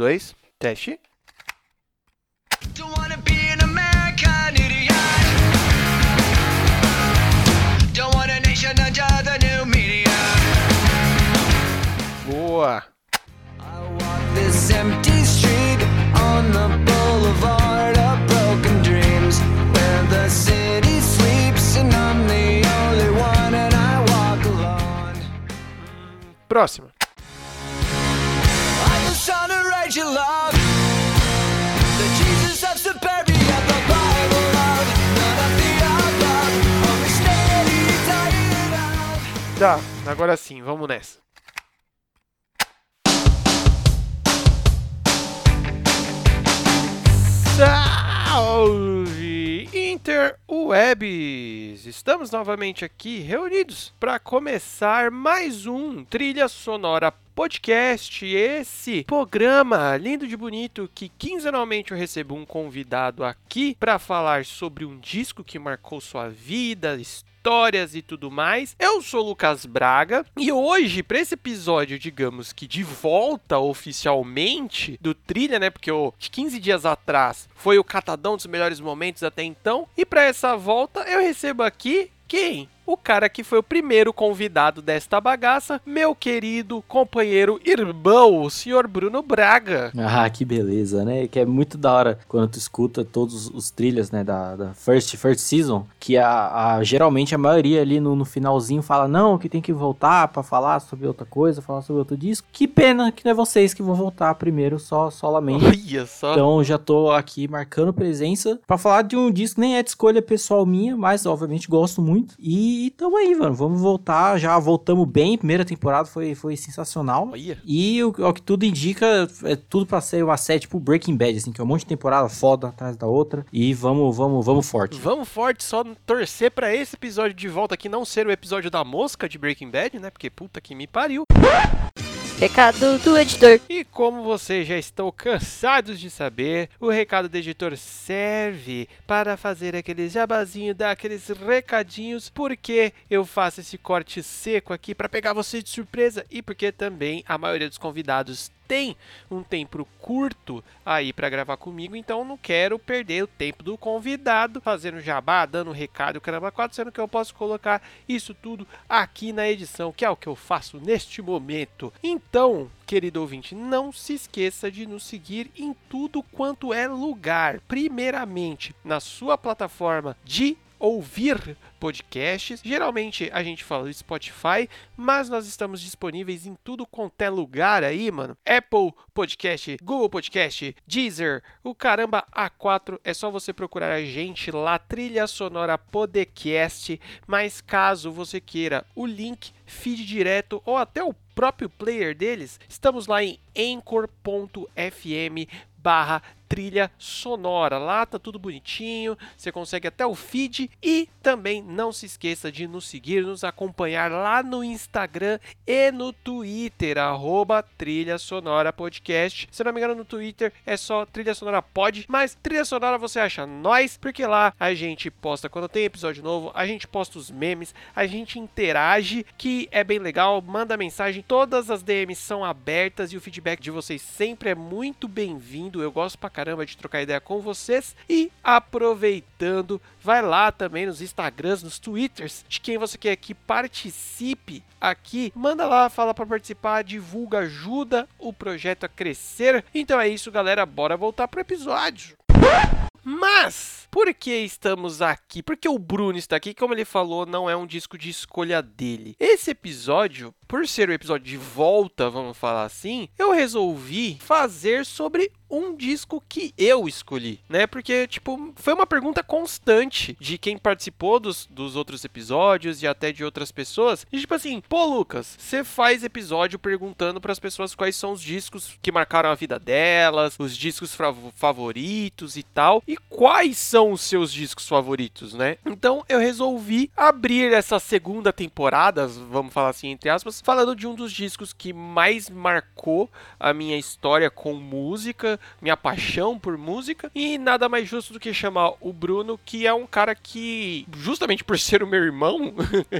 dois, teste. Don't wanna Tá, agora sim, vamos nessa. Salve Interwebs! Estamos novamente aqui reunidos para começar mais um Trilha Sonora Podcast. Esse programa lindo de bonito que quinzenalmente eu recebo um convidado aqui para falar sobre um disco que marcou sua vida, histórias e tudo mais. Eu sou o Lucas Braga e hoje, para esse episódio, digamos que de volta oficialmente do Trilha, né? Porque o de 15 dias atrás foi o catadão dos melhores momentos até então. E para essa volta, eu recebo aqui quem? O cara que foi o primeiro convidado desta bagaça, meu querido companheiro irmão, o senhor Bruno Braga. Ah, que beleza, né? Que é muito da hora quando tu escuta todos os trilhas, né, da, da First, First Season, que a, a- geralmente a maioria ali no, no finalzinho fala, não, que tem que voltar pra falar sobre outra coisa, falar sobre outro disco. Que pena que não é vocês que vão voltar primeiro, só, solamente. Olha só. Então já tô aqui marcando presença pra falar de um disco que nem é de escolha pessoal minha, mas obviamente gosto muito. E tamo aí, mano. Vamos voltar. Já voltamos bem. Primeira temporada foi, foi sensacional. Olha. E o, o que tudo indica é tudo pra ser uma série tipo Breaking Bad, assim, que é um monte de temporada foda atrás da outra. E vamos, vamos, vamos forte. Vamos forte, só torcer pra esse episódio de volta aqui não ser o episódio da mosca de Breaking Bad, né? Porque puta que me pariu. Recado do editor. E como vocês já estão cansados de saber, o recado do editor serve para fazer aquele jabazinho, dar aqueles recadinhos, porque eu faço esse corte seco aqui para pegar você de surpresa e porque também a maioria dos convidados tem um tempo curto aí para gravar comigo, então não quero perder o tempo do convidado fazendo jabá, dando recado, caramba, quatro, sendo que eu posso colocar isso tudo aqui na edição, que é o que eu faço neste momento. Então, querido ouvinte, não se esqueça de nos seguir em tudo quanto é lugar. Primeiramente, na sua plataforma de ouvir podcasts. Geralmente a gente fala do Spotify, mas nós estamos disponíveis em tudo quanto é lugar aí, mano. Apple Podcast, Google Podcast, Deezer, o caramba A4. É só você procurar a gente lá, Trilha Sonora Podcast. Mas caso você queira o link, feed direto ou até o próprio player deles, estamos lá em anchor.fm barra trilha sonora. Lá tá tudo bonitinho, você consegue até o feed e também não se esqueça de nos seguir, nos acompanhar lá no Instagram e no Twitter, arroba trilha sonora podcast. Se não me engano, no Twitter é só trilha sonora pod, mas trilha sonora você acha nós, porque lá a gente posta quando tem episódio novo, a gente posta os memes, a gente interage, que é bem legal, manda mensagem, todas as DMs são abertas e o feedback de vocês sempre é muito bem-vindo. Eu gosto pra caramba de trocar ideia com vocês e aproveitando, vai lá também nos Instagrams, nos Twitters de quem você quer que participe aqui, manda lá, fala para participar, divulga, ajuda o projeto a crescer. Então é isso, galera, bora voltar pro episódio. Mas, por que estamos aqui? Porque o Bruno está aqui, como ele falou, não é um disco de escolha dele. Esse episódio, por ser o episódio de volta, vamos falar assim, eu resolvi fazer sobre um disco que eu escolhi, né? Porque, tipo, foi uma pergunta constante de quem participou dos, dos outros episódios e até de outras pessoas. E, tipo assim, pô, Lucas, você faz episódio perguntando para as pessoas quais são os discos que marcaram a vida delas, os discos favoritos e tal, e quais são os seus discos favoritos, né? Então eu resolvi abrir essa segunda temporada, vamos falar assim, entre aspas, falando de um dos discos que mais marcou a minha história com música, minha paixão por música, e nada mais justo do que chamar o Bruno, que é um cara que, justamente por ser o meu irmão,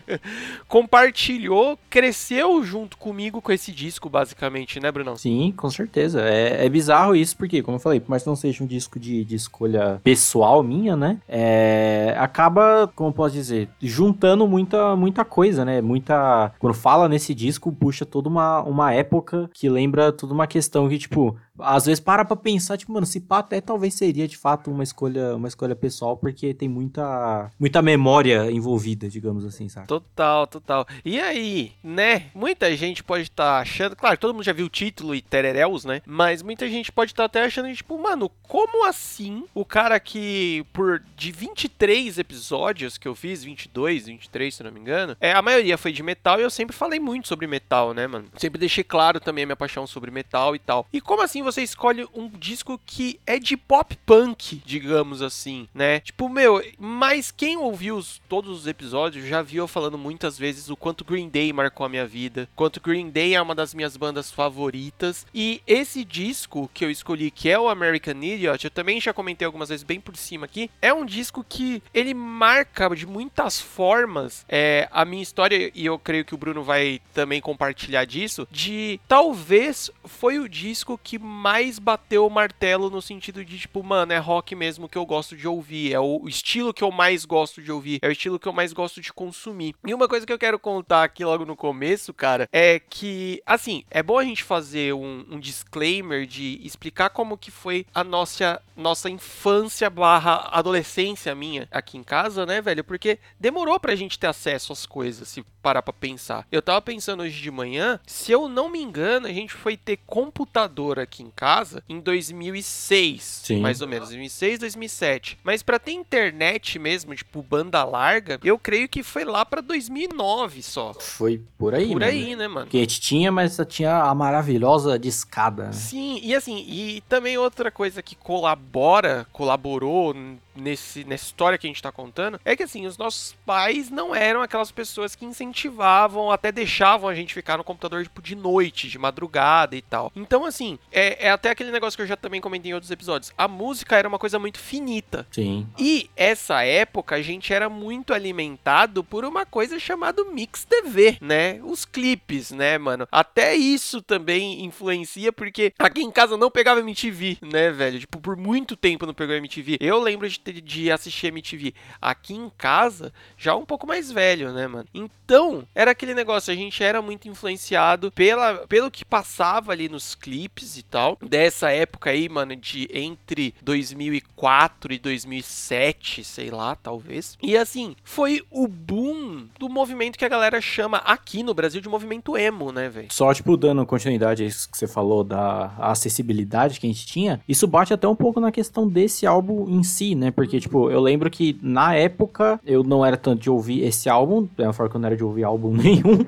compartilhou, cresceu junto comigo com esse disco, basicamente, né, Brunão? Sim, com certeza. É, é bizarro isso, porque, como eu falei, por mais que não seja um disco de, de escolha pessoal minha, né? É, acaba, como posso dizer, juntando muita, muita coisa, né? Muita. Quando fala nesse disco, puxa toda uma, uma época que lembra toda uma questão que, tipo, às vezes para pra pensar, tipo, mano, se pá até talvez seria de fato uma escolha, uma escolha pessoal, porque tem muita, muita memória envolvida, digamos assim, sabe? Total, total. E aí, né? Muita gente pode estar achando. Claro, todo mundo já viu o título e tereréus, né? Mas muita gente pode estar até achando, tipo, mano, como assim o cara que, por de 23 episódios que eu fiz, 22, 23, se não me engano, é, a maioria foi de metal e eu sempre falei muito sobre metal, né, mano? Sempre deixei claro também a minha paixão sobre metal e tal. E como assim você escolhe um disco que é de pop punk, digamos assim, né? Tipo, meu, mas quem ouviu os, todos os episódios já viu eu falando muitas vezes o quanto Green Day marcou a minha vida, quanto Green Day é uma das minhas bandas favoritas. E esse disco que eu escolhi, que é o American Idiot, eu também já comentei algumas vezes bem por cima aqui, é um disco que ele marca de muitas formas é, a minha história, e eu creio que o Bruno vai também compartilhar disso, de talvez foi o disco que mais bateu o martelo no sentido de, tipo, mano, é rock mesmo que eu gosto de ouvir, é o estilo que eu mais gosto de ouvir, é o estilo que eu mais gosto de consumir. E uma coisa que eu quero contar aqui logo no começo, cara, é que, assim, é bom a gente fazer um, um disclaimer de explicar como que foi a nossa, nossa infância barra adolescência minha aqui em casa, né, velho? Porque demorou pra gente ter acesso às coisas, se parar pra pensar. Eu tava pensando hoje de manhã, se eu não me engano, a gente foi ter computador aqui em casa em 2006, Sim. mais ou menos, 2006, 2007. Mas pra ter internet mesmo, tipo banda larga, eu creio que foi lá pra 2009 só. Foi por aí, Por mano. aí, né, mano? Que a gente tinha, mas só tinha a maravilhosa discada, né? Sim, e assim, e também outra coisa que colabora, colaborou nesse, nessa história que a gente tá contando, é que assim, os nossos pais não eram aquelas pessoas que incentivavam, até deixavam a gente ficar no computador, tipo, de noite, de madrugada e tal. Então, assim, é, é até aquele negócio que eu já também comentei em outros episódios. A música era uma coisa muito finita. Sim. E essa época a gente era muito alimentado por uma coisa chamada Mix TV, né? Os clipes, né, mano? Até isso também influencia, porque aqui em casa não pegava MTV, né, velho? Tipo, por muito tempo não pegou MTV. Eu lembro de, ter- de assistir MTV aqui em casa, já um pouco mais velho, né, mano? Então, era aquele negócio, a gente era muito influenciado pela, pelo que passava ali nos clipes e tal. Dessa época aí, mano, de entre 2004 e 2007, sei lá, talvez. E assim, foi o boom do movimento que a galera chama aqui no Brasil de movimento emo, né, velho? Só, tipo, dando continuidade a isso que você falou da acessibilidade que a gente tinha, isso bate até um pouco na questão desse álbum em si, né? Porque, tipo, eu lembro que na época eu não era tanto de ouvir esse álbum, da mesma forma que eu não era de ouvir álbum nenhum,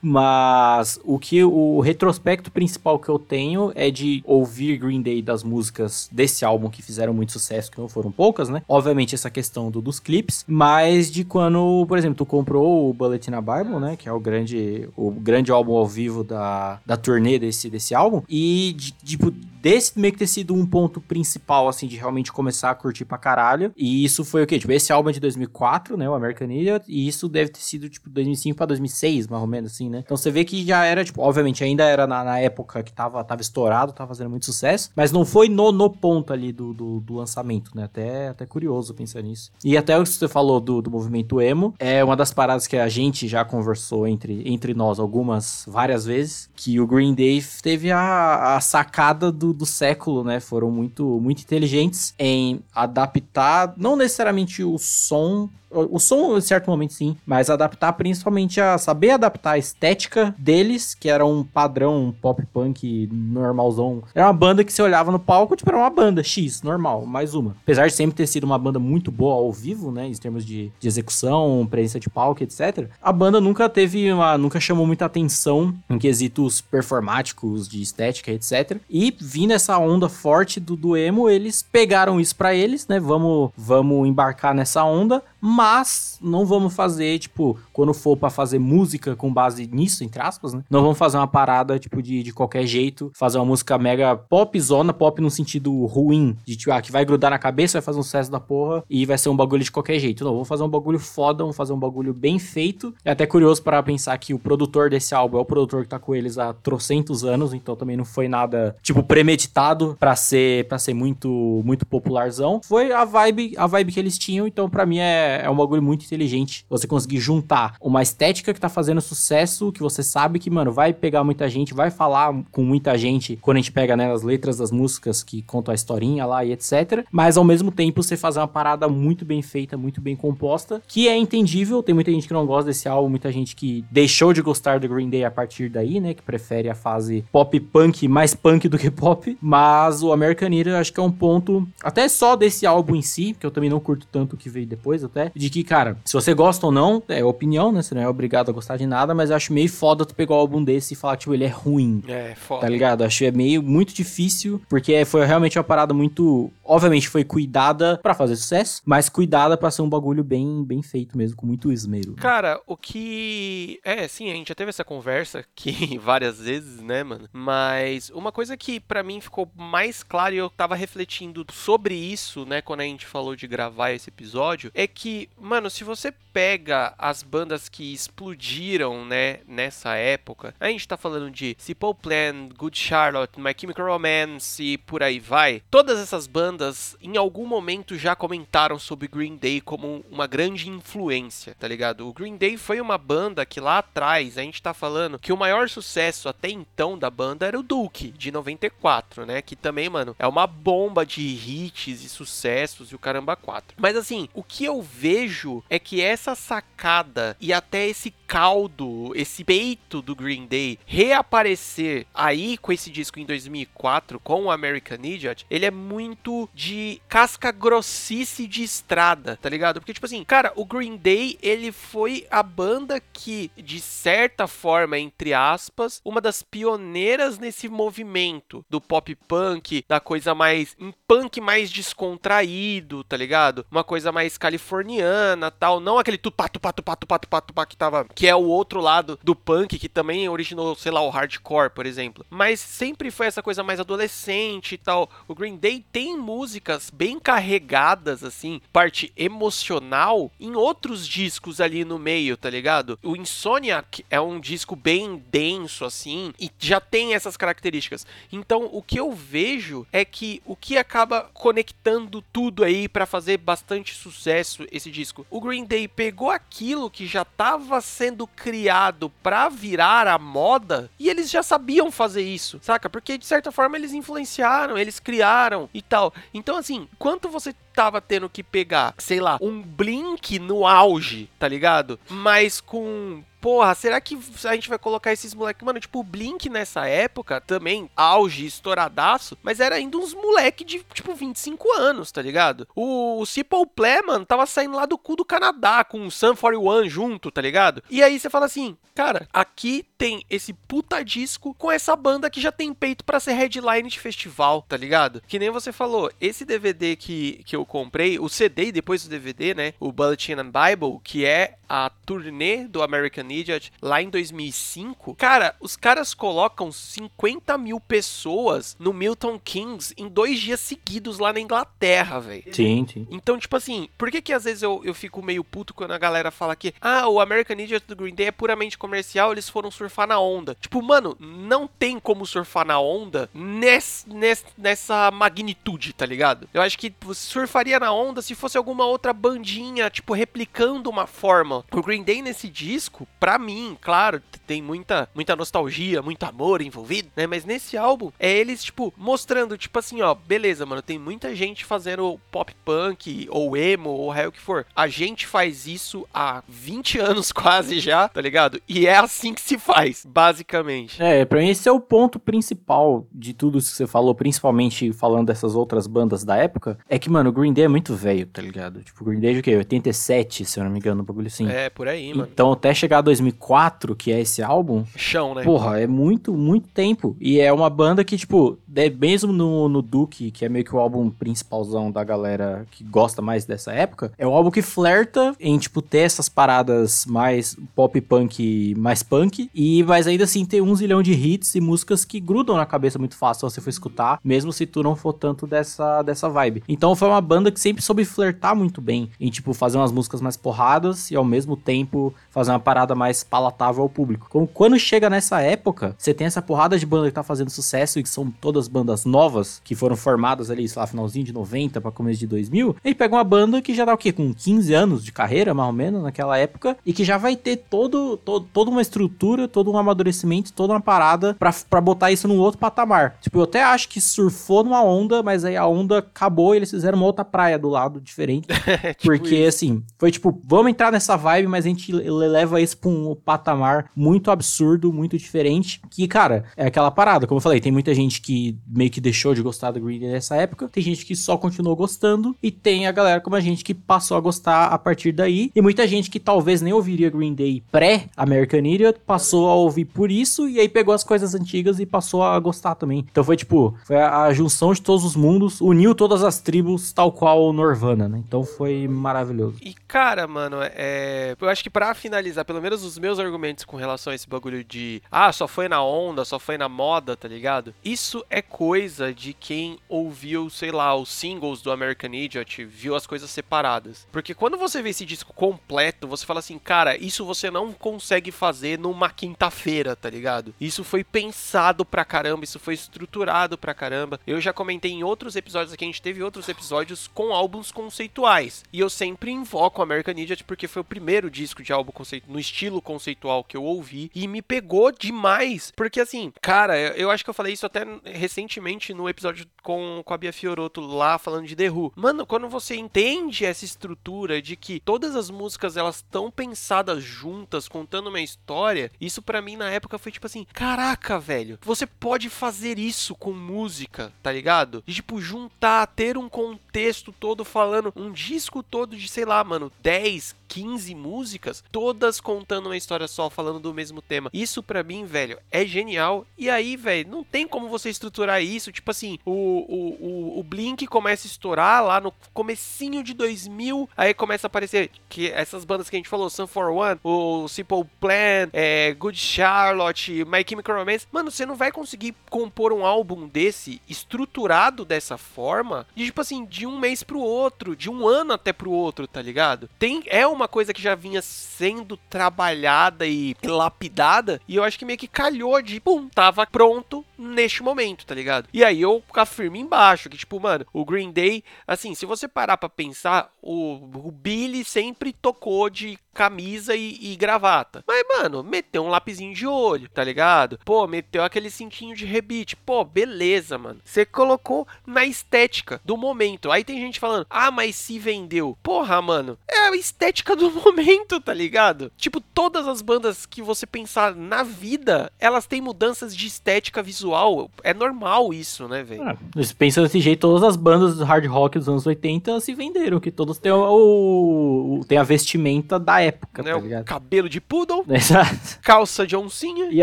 mas o que o retrospecto principal que eu tenho é de ouvir Green Day das músicas desse álbum que fizeram muito sucesso, que não foram poucas, né? Obviamente essa questão do, dos clipes, mas de quando, por exemplo, tu comprou o Bullet in a Bible, né? Que é o grande, o grande álbum ao vivo da, da turnê desse, desse álbum. E, de- tipo, desse meio que ter sido um ponto principal, assim, de realmente começar a curtir pra caralho. E isso foi o quê? Tipo, esse álbum é de 2004, né? O American Idiot. E isso deve ter sido, tipo, 2005 pra 2006, mais ou menos, assim, né? Então você vê que já era, tipo, obviamente ainda era na, na época que tava, tava estourado, tava fazendo muito sucesso. Mas não foi no, no ponto ali do, do, do lançamento, né? Até, até curioso pensar nisso. E até o que você falou do, do movimento emo, é uma das paradas que a gente já conversou entre, entre nós algumas, várias vezes, que o Green Day teve a, a sacada do, do século, né? Foram muito, muito inteligentes em adaptar, não necessariamente o som o som, em certo momento, sim, mas adaptar principalmente a saber adaptar a estética deles, que era um padrão pop punk normalzão. Era uma banda que você olhava no palco, tipo, era uma banda X, normal, mais uma. Apesar de sempre ter sido uma banda muito boa ao vivo, né, em termos de, de execução, presença de palco, etc. A banda nunca teve uma, nunca chamou muita atenção em quesitos performáticos, de estética, etc. E vindo essa onda forte do, do emo, eles pegaram isso pra eles, né, vamos, vamos embarcar nessa onda, mas não vamos fazer, tipo, quando for pra fazer música com base nisso, entre aspas, né? Não vamos fazer uma parada, tipo, de, de qualquer jeito, fazer uma música mega pop zona, pop no sentido ruim, de tipo, ah, que vai grudar na cabeça, vai fazer um sucesso da porra e vai ser um bagulho de qualquer jeito. Não, vamos fazer um bagulho foda, vamos fazer um bagulho bem feito. É até curioso para pensar que o produtor desse álbum é o produtor que tá com eles há trocentos anos, então também não foi nada, tipo, premeditado pra ser para ser muito muito popularzão. Foi a vibe, a vibe que eles tinham, então pra mim é, é um bagulho muito inteligente. Você conseguir juntar uma estética que tá fazendo sucesso, que você sabe que, mano, vai pegar muita gente, vai falar com muita gente quando a gente pega, né, as letras das músicas que contam a historinha lá e etc. Mas ao mesmo tempo você fazer uma parada muito bem feita, muito bem composta, que é entendível. Tem muita gente que não gosta desse álbum, muita gente que deixou de gostar do Green Day a partir daí, né, que prefere a fase pop punk, mais punk do que pop. Mas o American Idiot acho que é um ponto, até só desse álbum em si, que eu também não curto tanto o que veio depois até, de que, cara, se você gosta ou não, é opinião, né, você não é obrigado a gostar de nada, mas eu acho meio foda tu pegar um álbum desse e falar que, tipo, ele é ruim. É, foda. Tá ligado? Acho que é meio muito difícil, porque foi realmente uma parada muito. Obviamente foi cuidada pra fazer sucesso, mas cuidada pra ser um bagulho bem, bem feito mesmo, com muito esmero. Cara, o que. É, sim, a gente já teve essa conversa aqui várias vezes, né, mano? Mas uma coisa que pra mim ficou mais clara e eu tava refletindo sobre isso, né, quando a gente falou de gravar esse episódio, é que, mano, se você pega as bandas que explodiram, né, nessa época, a gente tá falando de Simple Plan, Good Charlotte, My Chemical Romance e por aí vai. Todas essas bandas, em algum momento, já comentaram sobre Green Day como uma grande influência, tá ligado? O Green Day foi uma banda que lá atrás, a gente tá falando que o maior sucesso até então da banda era o Duke, de 94, né? Que também, mano, é uma bomba de hits e sucessos e o caramba 4. Mas assim, o que eu vejo é que essa sacada e até esse caldo, esse peito do Green Day reaparecer aí com esse disco em 2004 com o American Idiot, ele é muito de casca grossice de estrada, tá ligado? Porque tipo assim, cara, o Green Day, ele foi a banda que de certa forma, entre aspas, uma das pioneiras nesse movimento do pop punk, da coisa mais um punk mais descontraído, tá ligado? Uma coisa mais californiana, tal, não aquele tupá tupá tupá tupá tupá tupá que tava que é o outro lado do punk que também originou, sei lá, o hardcore, por exemplo. Mas sempre foi essa coisa mais adolescente e tal. O Green Day tem músicas bem carregadas assim, parte emocional em outros discos ali no meio, tá ligado? O Insomniac é um disco bem denso assim e já tem essas características. Então, o que eu vejo é que o que acaba conectando tudo aí para fazer bastante sucesso esse disco. O Green Day pegou aquilo que já estava sendo criado para virar a moda e eles já sabiam fazer isso, saca? Porque de certa forma eles influenciaram, eles criaram e tal. Então assim, quanto você tava tendo que pegar, sei lá, um Blink no auge, tá ligado? Mas com porra, será que a gente vai colocar esses moleques? Mano, tipo, o Blink nessa época também, auge, estouradaço, mas era ainda uns moleque de, tipo, 25 anos, tá ligado? O, o Simple mano, tava saindo lá do cu do Canadá com o Sun 41 junto, tá ligado? E aí você fala assim, cara, aqui tem esse puta disco com essa banda que já tem peito para ser headline de festival, tá ligado? Que nem você falou, esse DVD que, que eu comprei, o CD e depois o DVD, né? O Bulletin and Bible, que é a turnê do American Idiot lá em 2005, cara, os caras colocam 50 mil pessoas no Milton Keynes em dois dias seguidos lá na Inglaterra, velho. Sim, sim. Então, tipo assim, por que que às vezes eu, eu fico meio puto quando a galera fala que, ah, o American Idiot do Green Day é puramente comercial, eles foram surfar na onda. Tipo, mano, não tem como surfar na onda ness, ness, nessa magnitude, tá ligado? Eu acho que surfaria na onda se fosse alguma outra bandinha, tipo, replicando uma forma. O Green Day nesse disco, pra mim, claro, tem muita, muita nostalgia, muito amor envolvido, né? Mas nesse álbum, é eles, tipo, mostrando, tipo assim, ó, beleza, mano, tem muita gente fazendo pop punk, ou emo, ou o que for. A gente faz isso há 20 anos quase já, tá ligado? E é assim que se faz, basicamente. É, pra mim esse é o ponto principal de tudo isso que você falou, principalmente falando dessas outras bandas da época, é que, mano, o Green Day é muito velho, tá ligado? Tipo, o Green Day é o quê? 87, se eu não me engano, um bagulho assim. É, por aí, mano. Então, até chegar a 2004, que é esse álbum, Chão, né? porra, é muito, muito tempo. E é uma banda que, tipo, de- mesmo no, no Duke, que é meio que o álbum principalzão da galera que gosta mais dessa época, é um álbum que flerta em, tipo, ter essas paradas mais pop punk, mais punk, e mas ainda assim ter um zilhão de hits e músicas que grudam na cabeça muito fácil se você for escutar, mesmo se tu não for tanto dessa, dessa vibe. Então foi uma banda que sempre soube flertar muito bem em, tipo, fazer umas músicas mais porradas e ao mesmo tempo fazer uma parada mais palatável ao público. Como quando chega nessa época, você tem essa porrada de banda que tá fazendo sucesso e que são todas bandas novas, que foram formadas ali, sei lá, finalzinho de 90 pra começo de 2000, e pega uma banda que já dá o quê? Com 15 anos de carreira, mais ou menos, naquela época, e que já vai ter todo, todo, toda uma estrutura, todo um amadurecimento, toda uma parada pra, pra botar isso num outro patamar. Tipo, eu até acho que surfou numa onda, mas aí a onda acabou e eles fizeram uma outra praia do lado diferente. É, tipo Porque, isso. assim, foi tipo, vamos entrar nessa vibe, mas a gente le- leva isso pra um patamar muito absurdo, muito diferente. Que, cara, é aquela parada. Como eu falei, tem muita gente que meio que deixou de gostar do Green Day nessa época, tem gente que só continuou gostando, e tem a galera como a gente que passou a gostar a partir daí, e muita gente que talvez nem ouviria Green Day pré-American Idiot, passou a ouvir por isso, e aí pegou as coisas antigas e passou a gostar também. Então foi tipo, foi a, a junção de todos os mundos, uniu todas as tribos, tal qual o Norvana, né? Então foi maravilhoso. E cara, mano, é. Eu acho que pra finalizar, pelo menos os meus argumentos com relação a esse bagulho de. Ah, só foi na onda, só foi na moda, tá ligado? Isso é coisa de quem ouviu, sei lá, os singles do American Idiot, viu as coisas separadas. Porque quando você vê esse disco completo, você fala assim, cara, isso você não consegue fazer numa quinta-feira, tá ligado? Isso foi pensado pra caramba, isso foi estruturado pra caramba. Eu já comentei em outros episódios aqui, a gente teve outros episódios com álbuns conceituais. E eu sempre invoco o American Idiot porque foi o primeiro disco de álbum conceito, no estilo conceitual que eu ouvi e me pegou demais. Porque assim, cara, eu, acho que eu falei isso até recentemente no episódio com, com a Bia Fioroto lá falando de The Who. Mano, quando você entende essa estrutura de que todas as músicas elas estão pensadas juntas, contando uma história, isso pra mim na época foi tipo assim, caraca, velho, você pode fazer isso com música, tá ligado? De tipo juntar, ter um contexto todo falando, um disco todo de, sei lá, mano, 10, 15 músicas, todas contando uma história só, falando do mesmo tema. Isso pra mim, velho, é genial. E aí, velho, não tem como você estruturar isso. Tipo assim, o, o, o, Blink começa a estourar lá no comecinho de 2000, aí começa a aparecer que essas bandas que a gente falou, Sun for One, o Simple Plan, é, Good Charlotte, My Chemical Romance. Mano, você não vai conseguir compor um álbum desse estruturado dessa forma, de tipo assim, de um mês pro outro, de um ano até pro outro, tá ligado? Tem é uma coisa que já vinha sendo trabalhada e lapidada, e eu acho que meio que calhou de, pum, tava pronto neste momento, tá ligado? E aí eu afirmo embaixo que tipo, mano, o Green Day, assim, se você parar pra pensar, o, o Billy sempre tocou de camisa e, e gravata. Mas, mano, meteu um lapisinho de olho, tá ligado? Pô, meteu aquele cintinho de rebite. Pô, beleza, mano. Você colocou na estética do momento. Aí tem gente falando, ah, mas se vendeu. Porra, mano, é a estética do momento, tá ligado? Tipo, todas as bandas que você pensar na vida, elas têm mudanças de estética visual. É normal isso, né, velho? Ah, Você pensa desse jeito, todas as bandas do hard rock dos anos 80 se venderam, que todos têm o, o- tem a vestimenta da época, Né? tá ligado? cabelo de poodle, Exato. calça de oncinha. E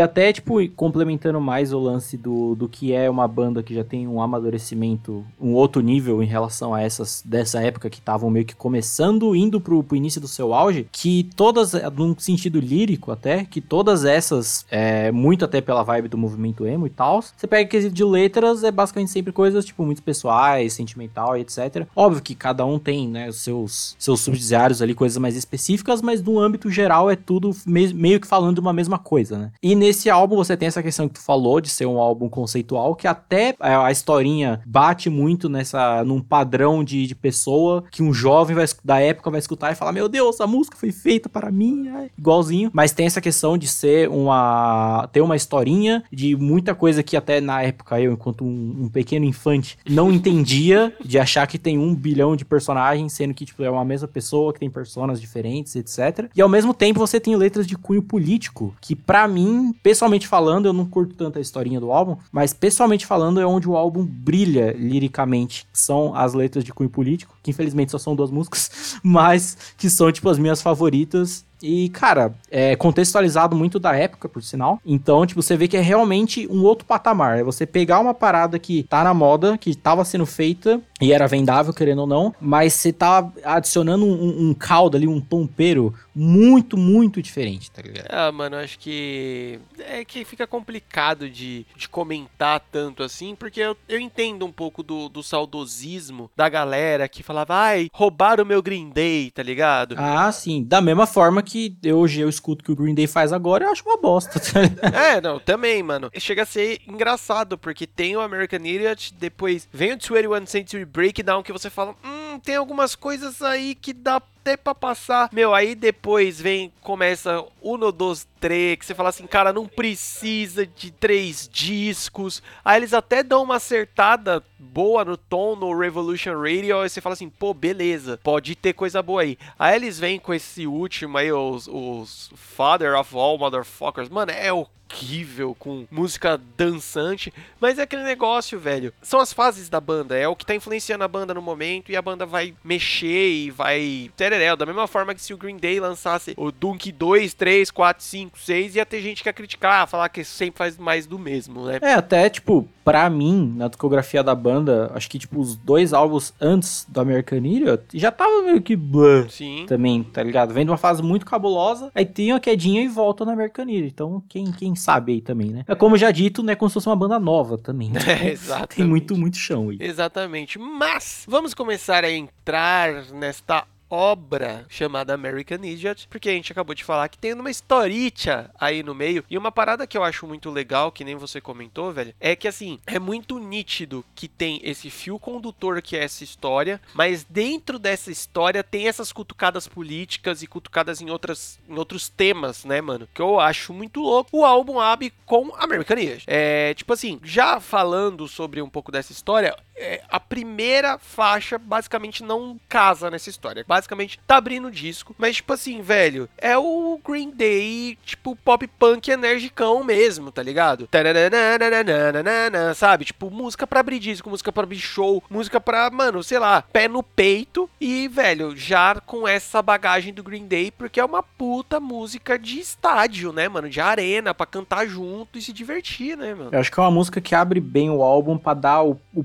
até, tipo, complementando mais o lance do, do que é uma banda que já tem um amadurecimento, um outro nível em relação a essas dessa época que estavam meio que começando, indo pro, pro início do seu auge, que todas, num sentido lírico até, que todas essas, é, muito até pela vibe do movimento emo e tal, você pega quesito de letras, é basicamente sempre coisas, tipo, muito pessoais, sentimental e etc. Óbvio que cada um tem, né, os seus, seus subsidiários ali, coisas mais específicas, mas no âmbito geral é tudo me- meio que falando uma mesma coisa, né? E nesse álbum você tem essa questão que tu falou de ser um álbum conceitual, que até a a historinha bate muito nessa, num padrão de, de pessoa que um jovem vai, da época vai escutar e falar, meu Deus, a música foi feita para mim, ai", igualzinho. Mas tem essa questão de ser uma, ter uma historinha de muita coisa que até na época eu, enquanto um, um pequeno infante, não entendia, de achar que tem um bilhão de personagens, sendo que tipo, é uma mesma pessoa que tem personas diferentes, etc. E ao mesmo tempo você tem letras de cunho político, que pra mim, pessoalmente falando, eu não curto tanto a historinha do álbum, mas pessoalmente falando é onde o álbum brilha liricamente. São as letras de cunho político, que infelizmente só são duas músicas, mas que são tipo as minhas favoritas E, cara, é contextualizado muito da época, por sinal. Então, tipo, você vê que é realmente um outro patamar. É você pegar uma parada que tá na moda, que tava sendo feita e era vendável, querendo ou não, mas você tá adicionando um, um caldo ali, um tompeiro muito, muito diferente, tá ligado? Ah, mano, acho que é que fica complicado de, de comentar tanto assim, porque eu, eu entendo um pouco do, do saudosismo da galera que falava, ai, roubaram o meu Green Day, tá ligado? Ah, sim. Da mesma forma que eu, hoje eu escuto que o Green Day faz agora, eu acho uma bosta, tá? É, não, também, mano. Chega a ser engraçado, porque tem o American Idiot, depois vem o 21 Century Breakdown, que você fala, hum, tem algumas coisas aí que dá até pra passar. Meu, aí depois vem, começa Uno, dos três, que você fala assim, cara, não precisa de três discos. Aí eles até dão uma acertada boa no tom no Revolution Radio, aí você fala assim, pô, beleza, pode ter coisa boa aí. Aí eles vêm com esse último aí, os, os Father of All Motherfuckers, mano, é horrível, com música dançante, mas é aquele negócio, velho. São as fases da banda, é o que tá influenciando a banda no momento e a banda vai mexer e vai. Tereré, da mesma forma que se o Green Day lançasse o Dunk 2, 3, 4, 5, 6, ia ter gente que ia criticar, falar que sempre faz mais do mesmo, né? É, até, tipo, pra mim, na discografia da banda, acho que, tipo, os dois álbuns antes do American Idiot já tava meio que blá Sim. também, tá ligado? Vem de uma fase muito cabulosa, aí tem uma quedinha e volta no American Idiot. Então, quem, quem sabe aí também, né? É como já dito, né? Como se fosse uma banda nova também. né? É, exatamente. Tem muito, muito chão aí. Exatamente. Mas vamos começar a entrar nesta obra chamada American Idiot, porque a gente acabou de falar que tem uma historita aí no meio. E uma parada que eu acho muito legal, que nem você comentou, velho, é que assim, é muito nítido que tem esse fio condutor que é essa história, mas dentro dessa história tem essas cutucadas políticas e cutucadas em outras em outros temas, né, mano? Que eu acho muito louco. O álbum abre com American Idiot. É, tipo assim, já falando sobre um pouco dessa história, é, a primeira faixa basicamente não casa nessa história. Basicamente tá abrindo o disco, mas tipo assim, velho, é o Green Day, tipo pop punk energicão mesmo, tá ligado? Sabe? Tipo, música pra abrir disco, música pra abrir show, música pra, mano, sei lá, pé no peito e, velho, já com essa bagagem do Green Day, porque é uma puta música de estádio, né, mano? De arena, pra cantar junto e se divertir, né, mano? Eu acho que é uma música que abre bem o álbum pra dar o, o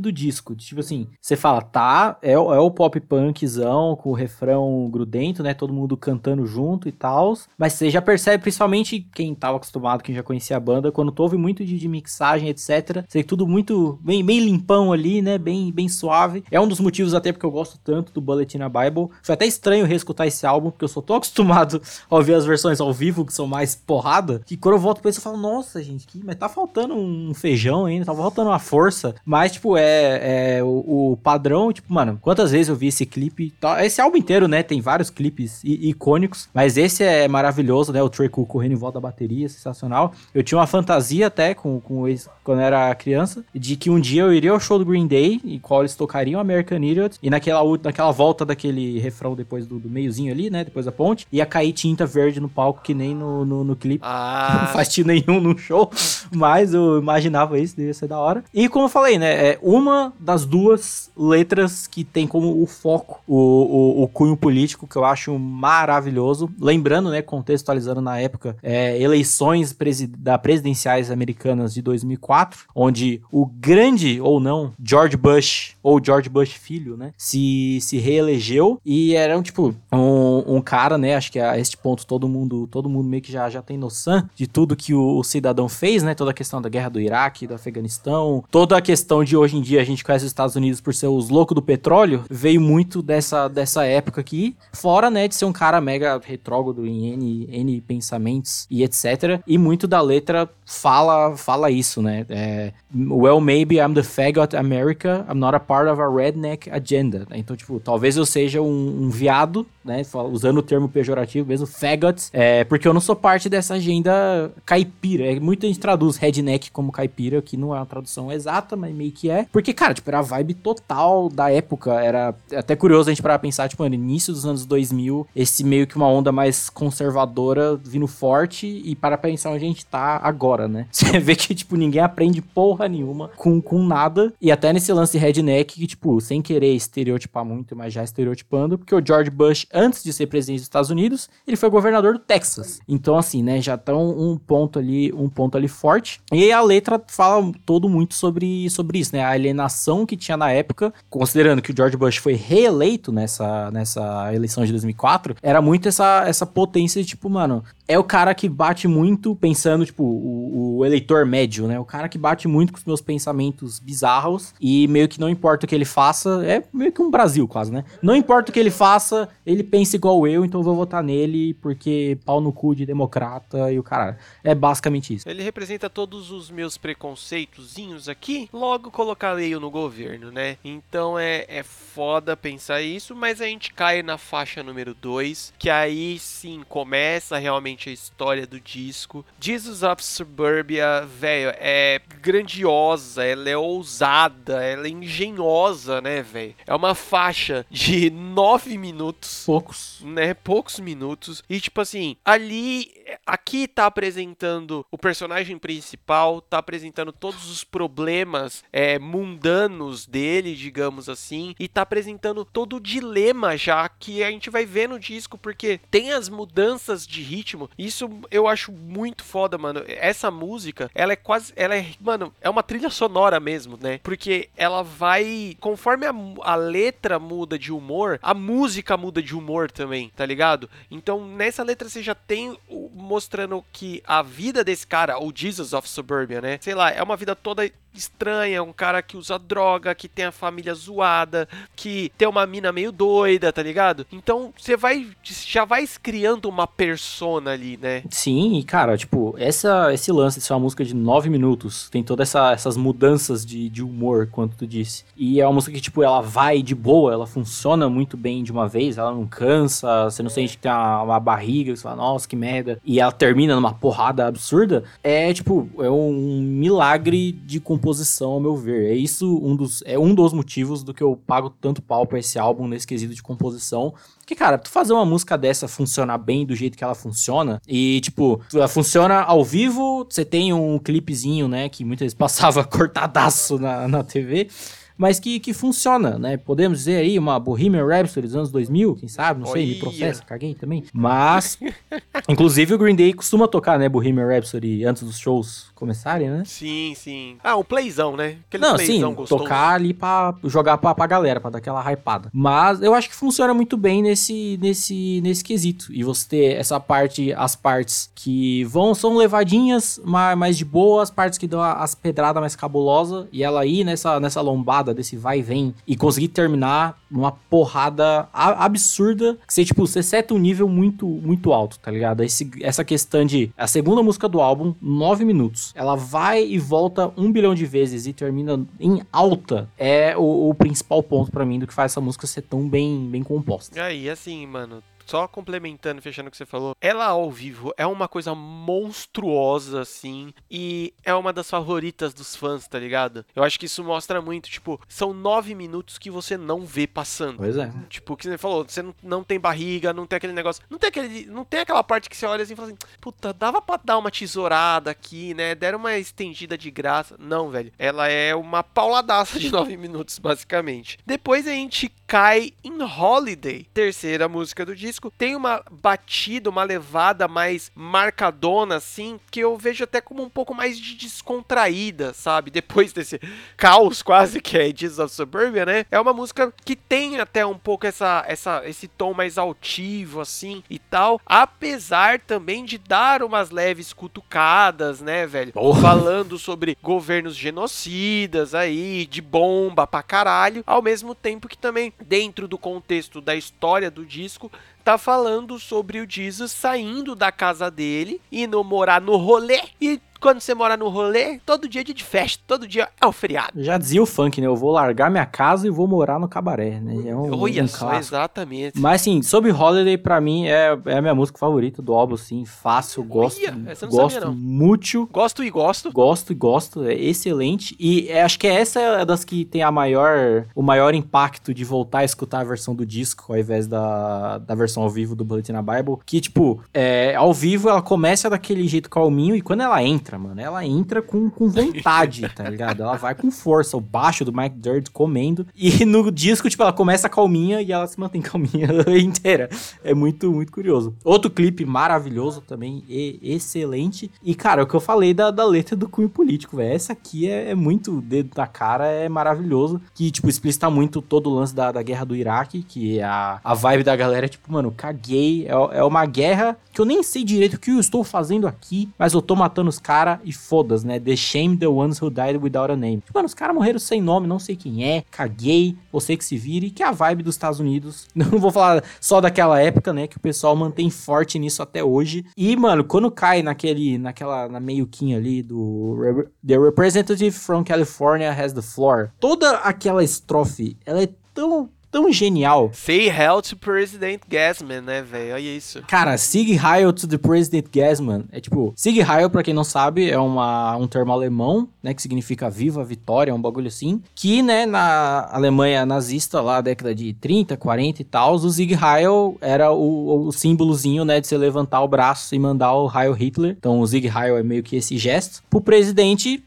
do disco. Tipo assim, você fala, tá, é, o- é o pop punkzão, com o refrão grudento, né? Todo mundo cantando junto e tal. Mas você já percebe, principalmente quem tava acostumado, quem já conhecia a banda, quando tu ouve muito de, de mixagem, etc. Sei tudo muito bem, bem limpão ali, né? Bem, bem suave. É um dos motivos até porque eu gosto tanto do Bullet in a Bible. Foi até estranho reescutar esse álbum, porque eu sou tão acostumado a ouvir as versões ao vivo, que são mais porrada, que quando eu volto pra isso eu falo, nossa, gente, que, mas tá faltando um feijão ainda, tá faltando uma força. Mas, tipo, é, é o, o padrão, tipo, mano, quantas vezes eu vi esse clipe? Tá- Esse álbum inteiro, né, tem vários clipes icônicos, mas esse é maravilhoso, né, o Trey Cool correndo em volta da bateria, sensacional. Eu tinha uma fantasia até com, com esse, quando eu era criança, de que um dia eu iria ao show do Green Day, em qual eles tocariam American Idiot, e naquela, naquela volta daquele refrão depois do, do meiozinho ali, né, depois da ponte, ia cair tinta verde no palco, que nem no, no, no clipe. Não Ah, faz sentido nenhum no show, mas eu imaginava isso, devia ser da hora. E como eu falei, né, é uma das duas letras que tem como o foco o, o, o cunho político, que eu acho maravilhoso. Lembrando, né, contextualizando na época, é, eleições da presidenciais americanas de 2004, onde o grande, ou não, George Bush, ou George Bush filho, né, se, se reelegeu e era um, tipo, um, um cara, né, acho que a este ponto todo mundo, todo mundo meio que já, já tem noção de tudo que o, o cidadão fez, né, toda a questão da guerra do Iraque, do Afeganistão, toda a questão de hoje em dia a gente conhece os Estados Unidos por ser os loucos do petróleo, veio muito dessa, dessa época aqui, fora, né, de ser um cara mega retrógrado em N, N pensamentos e etc, e muito da letra fala, fala isso, né, é, well, maybe I'm the faggot America, I'm not a part of a redneck agenda, né? então, tipo, talvez eu seja um, um viado, né, usando o termo pejorativo mesmo, faggot, é, porque eu não sou parte dessa agenda caipira, é, muita gente traduz redneck como caipira, que não é uma tradução exata, mas meio que é. Porque, cara, tipo, era a vibe total da época. Era até curioso a gente parar pensar, tipo, no início dos anos 2000, esse meio que uma onda mais conservadora vindo forte e para pensar onde a gente tá agora, né? Você vê que, tipo, ninguém aprende porra nenhuma com, com nada. E até nesse lance redneck, que, tipo, sem querer estereotipar muito, mas já estereotipando, porque o George Bush, antes de ser presidente dos Estados Unidos, ele foi governador do Texas. Então, assim, né, já estão um ponto ali, um ponto ali forte. E a letra fala todo muito sobre, sobre isso, né? A alienação que tinha na época, considerando que o George Bush foi reeleito nessa, nessa eleição de 2004, era muito essa, essa potência de, tipo, mano, é o cara que bate muito pensando, tipo, o, o eleitor médio, né? O cara que bate muito com os meus pensamentos bizarros e meio que não importa o que ele faça, é meio que um Brasil quase, né? Não importa o que ele faça, ele pensa igual eu, então eu vou votar nele porque pau no cu de democrata e o cara. É basicamente isso. Ele representa todos os meus preconceitozinhos aqui, logo colocarei-o no governo, né? Então é, é foda pensar isso, mas a gente cai na faixa número 2, que aí sim começa realmente a história do disco. Jesus of Suburbia, velho, é grandiosa, ela é ousada, ela é engenhosa, né, velho? É uma faixa de 9 minutos Poucos. né? Poucos minutos. E, tipo assim, ali. Aqui tá apresentando o personagem principal, tá apresentando todos os problemas é, mundanos dele, digamos assim, e tá apresentando todo o dilema já que a gente vai ver no disco, porque tem as mudanças de ritmo. Isso eu acho muito foda, mano. Essa música, ela é quase. Ela é. Mano, é uma trilha sonora mesmo, né? Porque ela vai. Conforme a, a letra muda de humor, a música muda de humor também, tá ligado? Então nessa letra você já tem mostrando que a vida desse cara, o Jesus of Suburbia, né? Sei lá, é uma vida toda estranha, um cara que usa droga, que tem a família zoada, que tem uma mina meio doida, tá ligado? Então você vai já vai criando uma persona ali, né? Sim, e cara, tipo, essa, esse lance de ser uma música de nove minutos, tem todas essa, essas mudanças de, de humor, quanto tu disse. E é uma música que, tipo, ela vai de boa, ela funciona muito bem de uma vez, ela não cansa, você não sente que tem uma, uma barriga, você fala, nossa, que merda. E ela termina numa porrada absurda. É, tipo, é um milagre de composição, ao meu ver. É isso um dos, é um dos motivos do que eu pago tanto pau pra esse álbum nesse quesito de composição. Porque, cara, tu fazer uma música dessa funcionar bem do jeito que ela funciona, e, tipo, ela funciona ao vivo, você tem um clipezinho, né, que muitas vezes passava cortadaço na, na TV, mas que, que funciona, né? Podemos dizer aí uma Bohemian Rhapsody dos anos 2000, quem sabe, não sei, me processa, caguei também. Mas, inclusive o Green Day costuma tocar, né, Bohemian Rhapsody antes dos shows começarem, né? Sim, sim. Ah, um playzão, né? Aquele Não, sim, playzão gostoso. tocar ali pra jogar pra, pra galera, pra dar aquela hypada. Mas eu acho que funciona muito bem nesse, nesse, nesse quesito. E você ter essa parte, as partes que vão, são levadinhas, mais, mais de boa, as partes que dão as pedradas mais cabulosas, e ela ir nessa, nessa lombada desse vai e vem, e conseguir terminar numa porrada absurda, que você, tipo, você seta um nível muito, muito alto, tá ligado? Esse, essa questão de, a segunda música do álbum, nove minutos, ela vai e volta um bilhão de vezes e termina em alta, é o, o principal ponto pra mim do que faz essa música ser tão bem, bem composta. Aí, assim, mano, só complementando, fechando o que você falou, ela ao vivo é uma coisa monstruosa, assim, e é uma das favoritas dos fãs, tá ligado? Eu acho que isso mostra muito, tipo, são nove minutos que você não vê passando. Pois é. Tipo, o que você falou, você não, não tem barriga, não tem aquele negócio. Não tem aquele. Não tem aquela parte que você olha assim e fala assim, puta, dava pra dar uma tesourada aqui, né? Deram uma estendida de graça. Não, velho. Ela é uma pauladaça de nove minutos, basicamente. Depois a gente cai em Holiday, terceira música do disco. Tem uma batida, uma levada mais marcadona, assim, que eu vejo até como um pouco mais de descontraída, sabe? Depois desse caos quase que é Jesus of Suburbia, né? É uma música que tem até um pouco essa, essa, esse tom mais altivo, assim, e tal. Apesar também de dar umas leves cutucadas, né, velho? Porra. Falando sobre governos genocidas aí, de bomba pra caralho. Ao mesmo tempo que também, dentro do contexto da história do disco, tá falando sobre o Jesus saindo da casa dele, indo morar no rolê e quando você mora no rolê, todo dia é dia de festa, todo dia é o feriado. Já dizia o funk, né? Eu vou largar minha casa e vou morar no cabaré, né? É um, Olha um só, exatamente. Mas assim, sobre Holiday, pra mim, é, é a minha música favorita do álbum, assim, fácil, gosto, Olha, gosto sabia, muito. Gosto e gosto. Gosto e gosto, é excelente. E é, acho que essa é das que tem a maior, o maior impacto de voltar a escutar a versão do disco ao invés da, da versão ao vivo do Bullet a Bible. Que, tipo, é, ao vivo ela começa daquele jeito calminho e quando ela entra, mano, ela entra com, com vontade, tá ligado? Ela vai com força, o baixo do Mike Dirt comendo. E no disco, tipo, ela começa calminha e ela se mantém calminha inteira. É muito, muito curioso. Outro clipe maravilhoso também, e excelente. E, cara, o que eu falei da, da letra do cunho político, velho. Essa aqui é, é muito dedo da cara, é maravilhoso. Que, tipo, explicita muito todo o lance da, da guerra do Iraque, que a, a vibe da galera é tipo, mano, caguei. É, é uma guerra que eu nem sei direito o que eu estou fazendo aqui, mas eu tô matando os caras e foda né? The shame the ones who died without a name. Mano, os caras morreram sem nome, não sei quem é, caguei, você que se vire, que é a vibe dos Estados Unidos. Não vou falar só daquela época, né? Que o pessoal mantém forte nisso até hoje. E, mano, quando cai naquele, naquela, na meioquinha ali do The Representative from California has the floor. Toda aquela estrofe, ela é tão, tão genial. Say hell to President Gasman, né, velho? Olha isso. Cara, Sig Heil to the President Gasman. É tipo, Sig Heil, pra quem não sabe, é uma, um termo alemão, né? Que significa viva, vitória, um bagulho assim. Que, né, na Alemanha nazista, lá, década de 30, 40 e tal, o Sig Heil era o, o símbolozinho, né? De você levantar o braço e mandar o Heil Hitler. Então, o Sig Heil é meio que esse gesto. Pro presidente,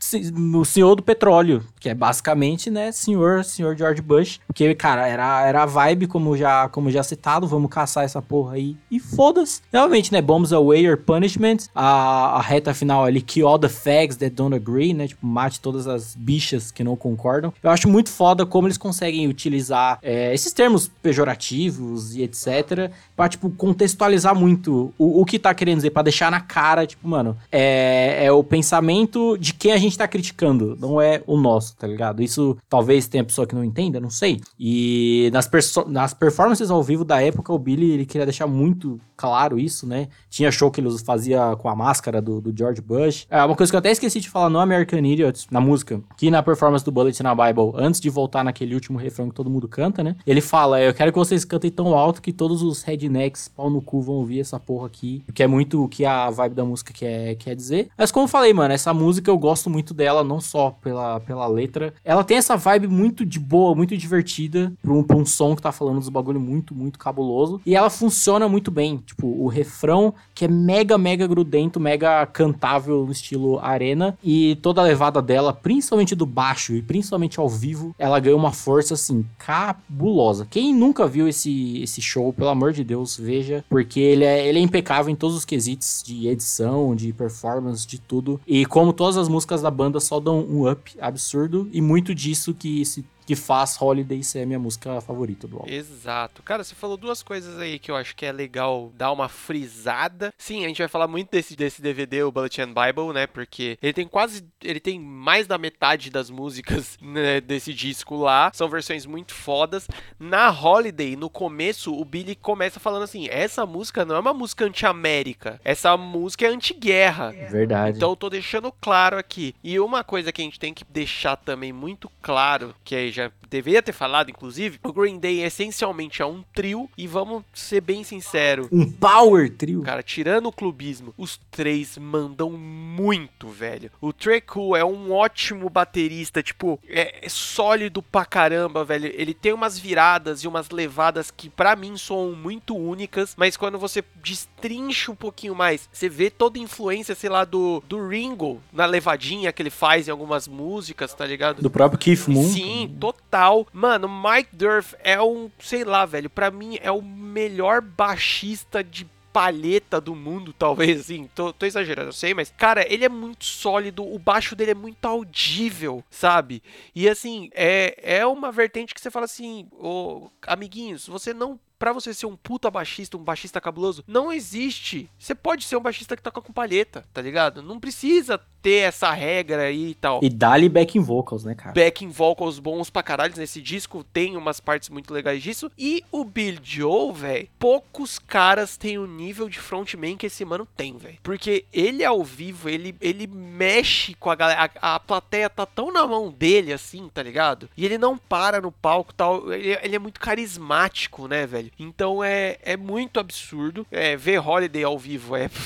o senhor do petróleo, que é basicamente, né, senhor, senhor George Bush. Porque, cara, era, era a vibe, como já, como já citado, vamos caçar essa porra aí. E foda-se. Realmente, né, bombs away your punishment. A, a reta final ali, kill all the fags that don't agree, né, tipo, mate todas as bichas que não concordam. Eu acho muito foda como eles conseguem utilizar é, esses termos pejorativos e etc. Pra, tipo, contextualizar muito o, o que tá querendo dizer, pra deixar na cara, tipo, mano, é, é o pensamento de quem a gente tá criticando, não é o nosso, tá ligado? Isso talvez tenha pessoa que não entenda, não sei. E nas, nas performances ao vivo da época, o Billy, ele queria deixar muito claro isso, né? Tinha show que ele fazia com a máscara do, do George Bush. É uma coisa que eu até esqueci de falar no American Idiot, na música, que na performance do Bullet na Bible, antes de voltar naquele último refrão que todo mundo canta, né? Ele fala, eu quero que vocês cantem tão alto que todos os rednecks, pau no cu, vão ouvir essa porra aqui. Que é muito o que a vibe da música quer, quer dizer. Mas como eu falei, mano, essa música eu gosto muito dela, não só pela, pela letra. Ela tem essa vibe muito de boa, muito divertida, pra um, pra um som que tá falando dos bagulho muito, muito cabuloso. E ela funciona muito bem. Tipo, o refrão, que é mega, mega grudento, mega cantável no estilo arena. E toda a levada dela, principalmente do baixo e principalmente ao vivo, ela ganha uma força, assim, cabulosa. Quem nunca viu esse, esse show, pelo amor de Deus, veja. Porque ele é, ele é impecável em todos os quesitos de edição, de performance, de tudo. E como todas as músicas da banda só dão um up absurdo. E muito disso que se que faz Holiday ser a minha música favorita do álbum. Exato. Cara, você falou duas coisas aí que eu acho que é legal dar uma frisada. Sim, a gente vai falar muito desse, desse DVD, o Bullet and Bible, né? Porque ele tem quase. Ele tem mais da metade das músicas né, desse disco lá. São versões muito fodas. Na Holiday, no começo, o Billy começa falando assim: essa música não é uma música anti-América. Essa música é anti-guerra. Verdade. Então eu tô deixando claro aqui. E uma coisa que a gente tem que deixar também muito claro, que aí já Asia. Deveria ter falado, inclusive, o Green Day essencialmente é um trio, e vamos ser bem sinceros. um power trio. Cara, tirando o clubismo, os três mandam muito, velho. O Trey Cool é um ótimo baterista, tipo, é, é sólido pra caramba, velho. Ele tem umas viradas e umas levadas que pra mim soam muito únicas, mas quando você destrincha um pouquinho mais, você vê toda a influência, sei lá, do, do Ringo na levadinha que ele faz em algumas músicas, tá ligado? Do próprio Keith Moon. Sim, total. Mano, Mike Durf é um, sei lá, velho, pra mim é o melhor baixista de palheta do mundo, talvez, assim, tô, tô exagerando, eu sei, mas, cara, ele é muito sólido, o baixo dele é muito audível, sabe? E, assim, é, é uma vertente que você fala assim, ô, amiguinhos, você não pra você ser um puta baixista, um baixista cabuloso, não existe. Você pode ser um baixista que toca com palheta, tá ligado? Não precisa ter essa regra aí e tal. E dá-lhe backing vocals, né, cara? Backing vocals bons pra caralho nesse disco, tem umas partes muito legais disso. E o Bill Joe, velho, poucos caras têm o nível de frontman que esse mano tem, velho. Porque ele ao vivo, ele, ele mexe com a galera. A, a plateia tá tão na mão dele, assim, tá ligado? E ele não para no palco tal. Ele, ele é muito carismático, né, velho? Então é, é muito absurdo. É, ver Holiday ao vivo é.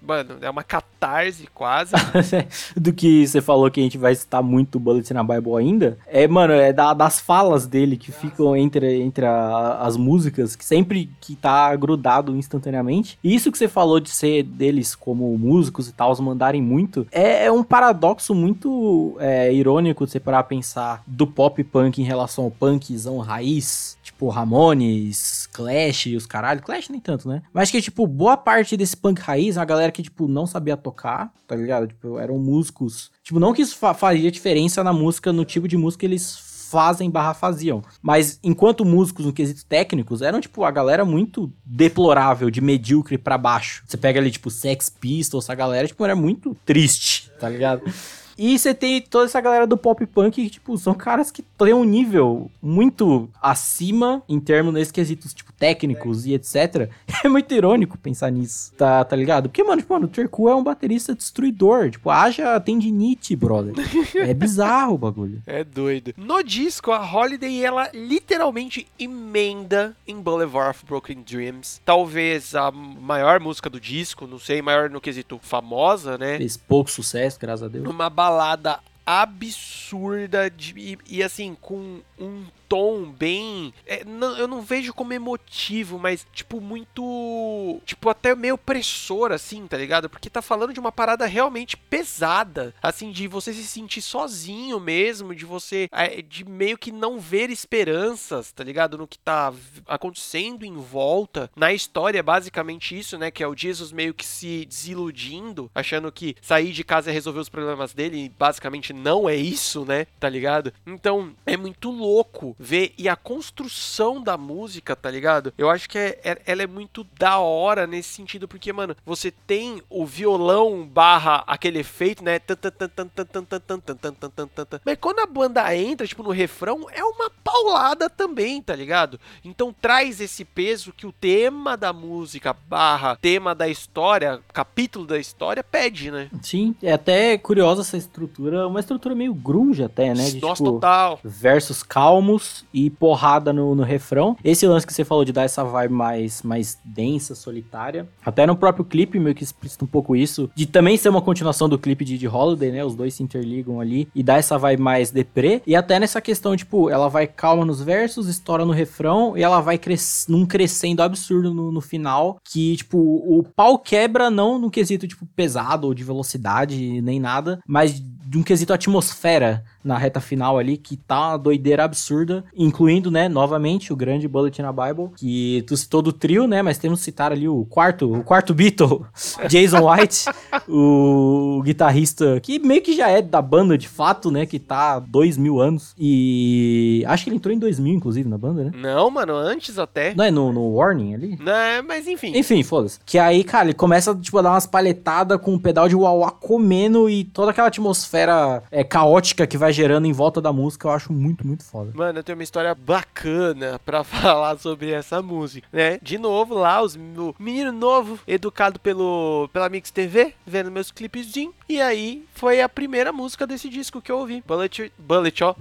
Mano, é uma catarse quase. Do que você falou que a gente vai citar muito o Bullet na Bible ainda. É, mano, é da- das falas dele que ficam entre, entre a- as músicas, que sempre que tá grudado instantaneamente. E isso que você falou de ser deles como músicos e tal, os mandarem muito, é, é um paradoxo muito é, irônico de você parar a pensar do pop punk em relação ao punkzão raiz. Tipo, Ramones, Clash e os caralho. Clash nem tanto, né? Mas que, tipo, boa parte desse punk raiz é galera que, tipo, não sabia tocar, tá ligado? Tipo, eram músicos. Tipo, não que isso fa faria diferença na música, no tipo de música que eles fazem barra faziam. Mas enquanto músicos no quesito técnicos, eram, tipo, a galera muito deplorável, de medíocre pra baixo. Você pega ali, tipo, Sex Pistols, essa galera, tipo, era muito triste, tá ligado? E você tem toda essa galera do pop punk que, tipo, são caras que têm um nível muito acima em termos nesses quesitos, tipo, técnicos e etc. É muito irônico pensar nisso, tá, tá ligado? Porque, mano, tipo, mano, o Terku é um baterista destruidor. Tipo, haja tendinite, brother. É bizarro o bagulho. É doido. No disco, a Holiday, ela literalmente emenda em Boulevard of Broken Dreams. Talvez a maior música do disco, não sei, maior no quesito famosa, né? Fez pouco sucesso, graças a Deus. Uma balada absurda de- e, e, assim, com um tom bem. é, não- eu não vejo como emotivo, mas tipo, muito. Tipo, até meio opressor, assim, tá ligado? Porque tá falando de uma parada realmente pesada. Assim, de você se sentir sozinho mesmo, de você. é, de meio que não ver esperanças, tá ligado? No que tá acontecendo em volta. Na história, basicamente isso, né? Que é o Jesus meio que se desiludindo, achando que sair de casa é resolver os problemas dele. E basicamente não é isso, né? Tá ligado? Então, é muito louco ver e a construção da música, tá ligado? Eu acho que é, é, ela é muito da hora nesse sentido, porque, mano, você tem o violão barra aquele efeito, né? Mas quando a banda entra, tipo, no refrão, é uma paulada também, tá ligado? Então traz esse peso que o tema da música barra tema da história, capítulo da história, pede, né? Sim, é até curiosa essa estrutura, uma estrutura meio grunge até, né? De, Nossa, tipo, total. Versos calmos, e porrada no, no refrão. Esse lance que você falou de dar essa vibe mais, mais densa, solitária. Até no próprio clipe meio que explicita um pouco isso. De também ser uma continuação do clipe de, de Holiday, né? Os dois se interligam ali. E dá essa vibe mais deprê. E até nessa questão, tipo, ela vai calma nos versos, estoura no refrão. E ela vai cres num crescendo absurdo no, no final. Que, tipo, o pau quebra não no quesito, tipo, pesado ou de velocidade, nem nada. Mas de um quesito atmosfera na reta final ali, que tá uma doideira absurda, incluindo, né, novamente, o grande Bullet na Bible, que tu citou do trio, né, mas temos que citar ali o quarto, o quarto Beatle, Jason White, o guitarrista, que meio que já é da banda de fato, né, que tá há dois mil anos, e acho que ele entrou em 2000, inclusive, na banda, né? Não, mano, antes até. Não é no, no Warning ali? Né, mas enfim. Enfim, foda-se. Que aí, cara, ele começa, tipo, a dar umas palhetadas com o pedal de uauá comendo e toda aquela atmosfera é, caótica que vai gerando em volta da música, eu acho muito, muito foda. Mano, eu tenho uma história bacana pra falar sobre essa música, né? De novo, lá, os, o menino novo, educado pelo, pela Mix TV, vendo meus clipezinhos. E aí, foi a primeira música desse disco que eu ouvi. Bullet, Bullet, ó.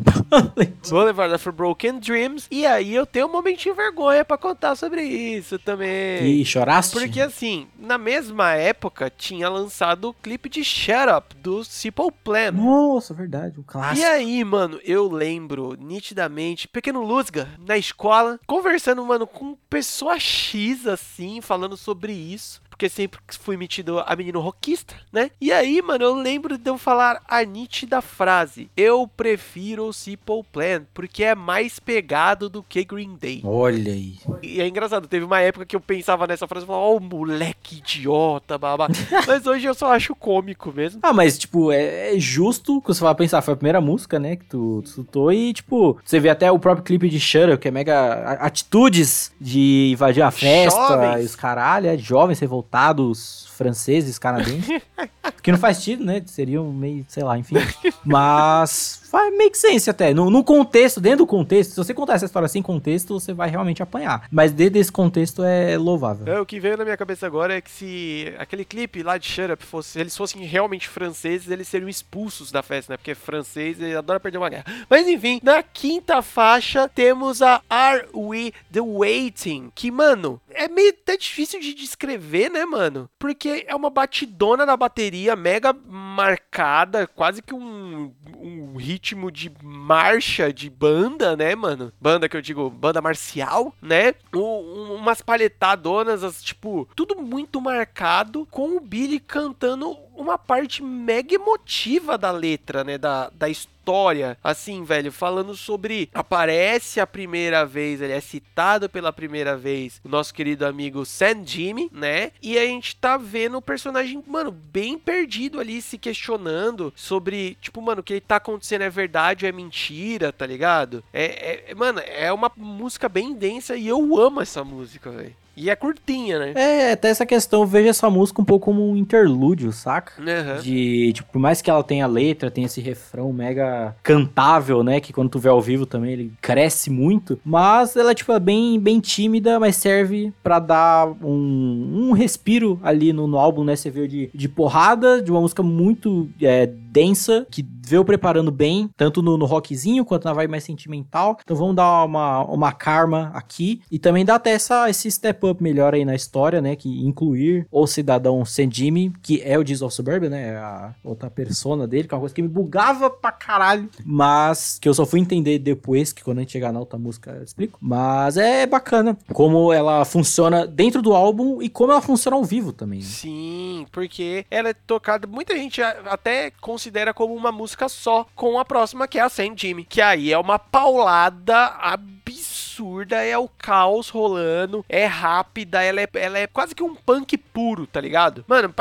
Boulevard of Broken Dreams. E aí, eu tenho um momentinho de vergonha pra contar sobre isso também. E choraste? Porque assim, na mesma época, tinha lançado o clipe de Shut Up, do Simple Plan. Nossa, verdade, E clássico. aí, mano, eu lembro nitidamente, pequeno Luzga, na escola, conversando, mano, com pessoa X, assim, falando sobre isso. Porque sempre fui metido a menino rockista, né? E aí, mano, eu lembro de eu falar a nítida frase: Eu prefiro o Simple Plan, porque é mais pegado do que Green Day. Olha aí. E é engraçado, teve uma época que eu pensava nessa frase e falava, ó, o moleque idiota, babá. Mas hoje eu só acho cômico mesmo. Ah, mas, tipo, é, é justo que você vai pensar, foi a primeira música, né, que tu, escutou, e, tipo, você vê até o próprio clipe de Shut Up, que é mega atitudes de invadir a festa, Jovens. e os caralho, é, jovens revoltados, franceses, canadenses, que não faz sentido, né, seriam meio, sei lá, enfim, mas faz make sense até, no, no contexto, dentro do contexto, se você contar essa história sem contexto, você vai realmente apanhar, mas dentro desse contexto é louvável. É, o que veio na minha cabeça agora é que se aquele clipe lá de Shut Up fosse, se eles fossem realmente franceses, eles seriam expulsos da festa, né? Porque francês adora perder uma guerra. Mas enfim, na quinta faixa temos a Are We The Waiting? Que, mano, é meio até difícil de descrever, né, mano? Porque é uma batidona na bateria mega marcada, quase que um, um ritmo de marcha de banda, né, mano? Banda que eu digo, banda marcial, né? Um- um- umas palhetadonas, as, tipo, tudo muito marcado, com o Billy cantando uma parte mega emotiva da letra, né? Da, da história. Assim, velho, falando sobre. Aparece a primeira vez, ele é citado pela primeira vez, o nosso querido amigo San Jimmy, né? E a gente tá vendo o personagem, mano, bem perdido ali, se questionando sobre, tipo, mano, o que tá acontecendo é verdade ou é mentira, tá ligado? É, é- mano, é uma música bem densa e eu amo essa música, velho. E é curtinha, né? É, até essa questão, eu vejo essa música um pouco como um interlúdio, saca? Aham. De, tipo, por mais que ela tenha letra, tenha esse refrão mega cantável, né? Que quando tu vê ao vivo também ele cresce muito. Mas ela, tipo, é bem, bem tímida, mas serve pra dar um, um respiro ali no, no álbum, né? Você vê de, de porrada, de uma música muito é, densa, que veio preparando bem, tanto no, no rockzinho quanto na vibe mais sentimental. Então vamos dar uma, uma karma aqui. E também dá até essa, esse step up melhor aí na história, né? Que incluir o cidadão San Jimmy, que é o Diesel Suburban, né? é A outra persona dele, que é uma coisa que me bugava pra caralho. Mas que eu só fui entender depois, que quando a gente chegar na outra música eu explico. Mas é bacana como ela funciona dentro do álbum e como ela funciona ao vivo também. né? Sim, porque ela é tocada, muita gente até considera como uma música só, com a próxima que é a Sam Jimmy, que aí é uma paulada absurda, é o caos rolando, é rápida, ela é, ela é quase que um punk puro, tá ligado? Mano,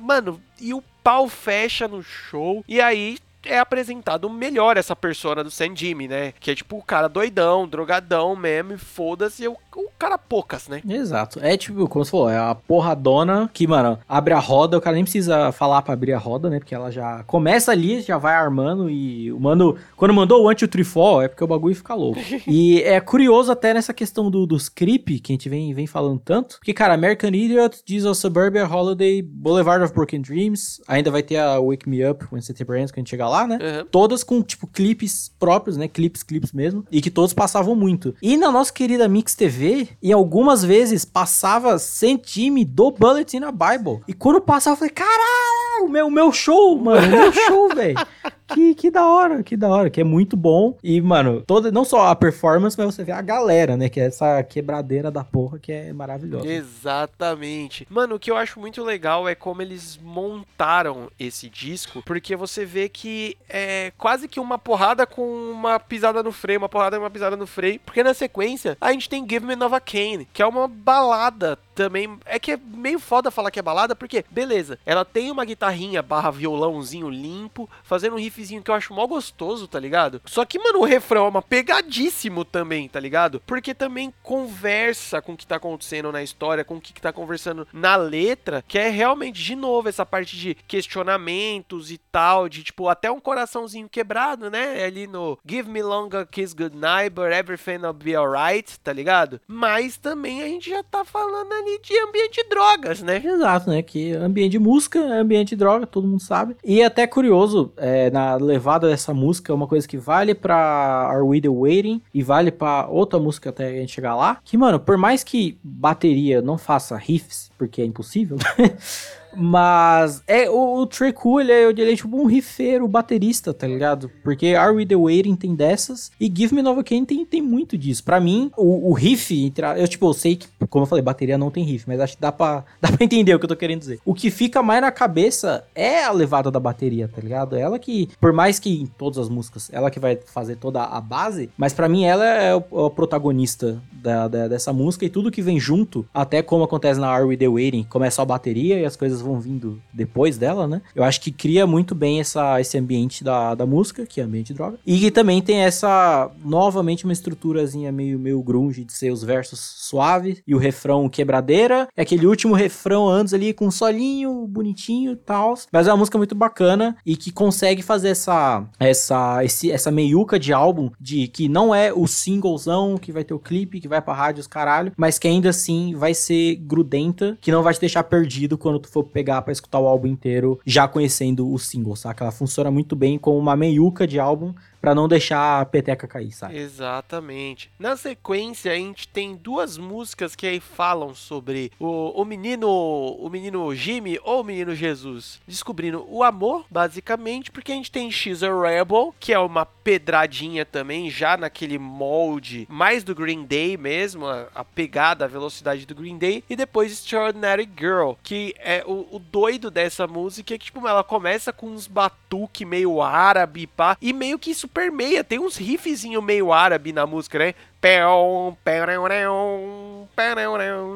mano, e o pau fecha no show, e aí é apresentado melhor essa persona do Sam Jimmy, né? Que é tipo o cara doidão, drogadão mesmo, e foda-se, é o, o cara poucas, né? Exato. É tipo, como você falou, é a porradona que, mano, abre a roda, o cara nem precisa falar pra abrir a roda, né? Porque ela já começa ali, já vai armando e o mano, quando mandou o anti-trifol, é porque o bagulho fica louco. e é curioso até nessa questão do, dos creep, que a gente vem, vem falando tanto, porque, cara, American Idiot, Diesel Suburbia, Holiday, Boulevard of Broken Dreams, ainda vai ter a Wake Me Up, When September Ends, que a gente chegar lá, né? Uhum. Todas com, tipo, clipes próprios, né? Clipes, clipes mesmo. E que todos passavam muito. E na nossa querida Mix TV, e algumas vezes passava sem time do Bullet in a Bible. E quando passava, eu falei, caralho, o meu, meu show, mano, o meu show, velho. Que, que da hora, que da hora, que é muito bom. E, mano, toda, não só a performance, mas você vê a galera, né? Que é essa quebradeira da porra que é maravilhosa. Exatamente. Mano, o que eu acho muito legal é como eles montaram esse disco, porque você vê que é quase que uma porrada com uma pisada no freio, uma porrada e uma pisada no freio, porque na sequência a gente tem Give Me Nova Cane, que é uma balada também. É que é meio foda falar que é balada, porque, beleza, ela tem uma guitarrinha barra violãozinho limpo, fazendo um riffzinho que eu acho mó gostoso, tá ligado? Só que, mano, o refrão é uma pegadíssimo também, tá ligado? Porque também conversa com o que tá acontecendo na história, com o que tá conversando na letra, que é realmente, de novo, essa parte de questionamentos e tal, de tipo, até um coraçãozinho quebrado, né? Ali no Give Me Long a Kiss Goodnight, but everything will be alright, tá ligado? Mas também a gente já tá falando ali de ambiente de drogas, né? Exato, né? Que ambiente de música, é ambiente de droga, todo mundo sabe. E é até curioso, é, na levada dessa música, uma coisa que vale pra Are We The Waiting e vale pra outra música até a gente chegar lá, que, mano, por mais que bateria não faça riffs, porque é impossível, Mas é o, o Cool, ele é, ele é tipo um riffeiro, baterista, tá ligado? Porque Are We The Waiting tem dessas e Give Me Novocaine tem, tem muito disso. Pra mim, o, o riff, a- eu tipo, eu sei que, como eu falei, bateria não tem riff, mas acho que dá pra, dá pra entender o que eu tô querendo dizer. O que fica mais na cabeça é a levada da bateria, tá ligado? Ela que, por mais que em todas as músicas, ela que vai fazer toda a base, mas pra mim ela é o, o protagonista da, da- dessa música e tudo que vem junto, até como acontece na Are We The Waiting, começa a bateria e as coisas vão vindo depois dela, né? Eu acho que cria muito bem essa, esse ambiente da, da música, que é ambiente de droga, e que também tem essa, novamente, uma estruturazinha meio, meio grunge de ser os versos suaves e o refrão quebradeira, é aquele último refrão antes ali com um solinho bonitinho e tal, mas é uma música muito bacana e que consegue fazer essa, essa, esse, essa meiuca de álbum de que não é o singlezão que vai ter o clipe, que vai pra rádio os caralho, mas que ainda assim vai ser grudenta, que não vai te deixar perdido quando tu for pegar pra escutar o álbum inteiro, já conhecendo o single, saca? Ela funciona muito bem como uma meiuca de álbum pra não deixar a peteca cair, sabe? Exatamente. Na sequência, a gente tem duas músicas que aí falam sobre o, o menino, o menino Jimmy ou o menino Jesus descobrindo o amor, basicamente, porque a gente tem She's a Rebel, que é uma pedradinha também, já naquele molde mais do Green Day mesmo, a, a pegada, a velocidade do Green Day, e depois Extraordinary Girl, que é o, o doido dessa música, que tipo, ela começa com uns batuque meio árabe, pá, e meio que isso permeia, tem uns riffzinho meio árabe na música, né?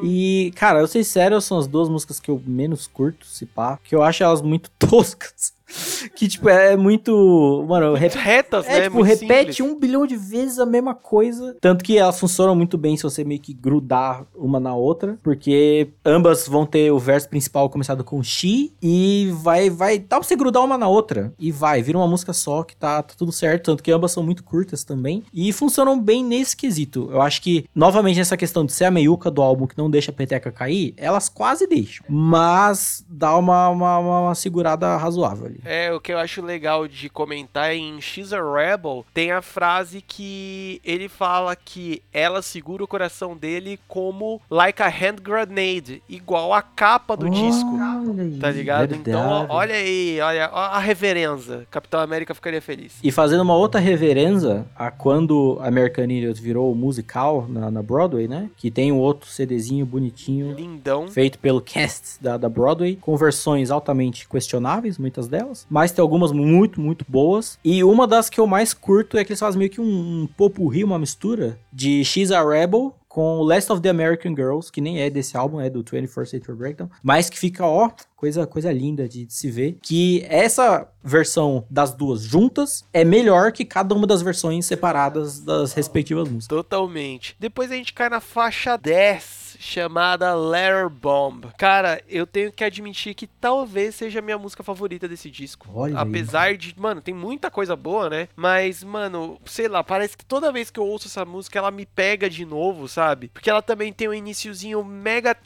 E, cara, eu sei sério, são as duas músicas que eu menos curto, se pá, que eu acho elas muito toscas. que, tipo, é muito. Mano, Muito retas, É, né? tipo, repete simples. um bilhão de vezes a mesma coisa. Tanto que elas funcionam muito bem se você meio que grudar uma na outra. Porque ambas vão ter o verso principal começado com she. E vai, vai. Dá pra você grudar uma na outra. E vai, vira uma música só que tá, tá tudo certo. Tanto que ambas são muito curtas também. E funcionam bem nesse quesito. Eu acho que, novamente, nessa questão de ser a meiuca do álbum que não deixa a peteca cair, elas quase deixam. Mas dá uma, uma, uma- uma segurada razoável ali. É, o que eu acho legal de comentar em She's a Rebel, tem a frase que ele fala que ela segura o coração dele como like a hand grenade, igual a capa do disco. Olha aí, Tá ligado? Então, verdade. olha aí, olha a reverência. Capitão América ficaria feliz. E fazendo uma outra reverência a quando American Idiot virou musical na, na Broadway, né? Que tem um outro CDzinho bonitinho. Lindão. Feito pelo cast da, da Broadway, com versões altamente questionáveis, muitas delas, mas tem algumas muito, muito boas. E uma das que eu mais curto é que eles fazem meio que um, um popurri, uma mistura de She's a Rebel com Last of the American Girls, que nem é desse álbum, é do 21st Century Breakdown, mas que fica, ó, coisa, coisa linda de, de se ver. Que essa versão das duas juntas é melhor que cada uma das versões separadas das respectivas músicas. Totalmente. Depois a gente cai na faixa 10, chamada Letter Bomb. Cara, eu tenho que admitir que talvez seja a minha música favorita desse disco. Olha aí. Apesar de, mano, tem muita coisa boa, né? Mas, mano, sei lá, parece que toda vez que eu ouço essa música, ela me pega de novo, sabe? Porque ela também tem um iniciozinho mega.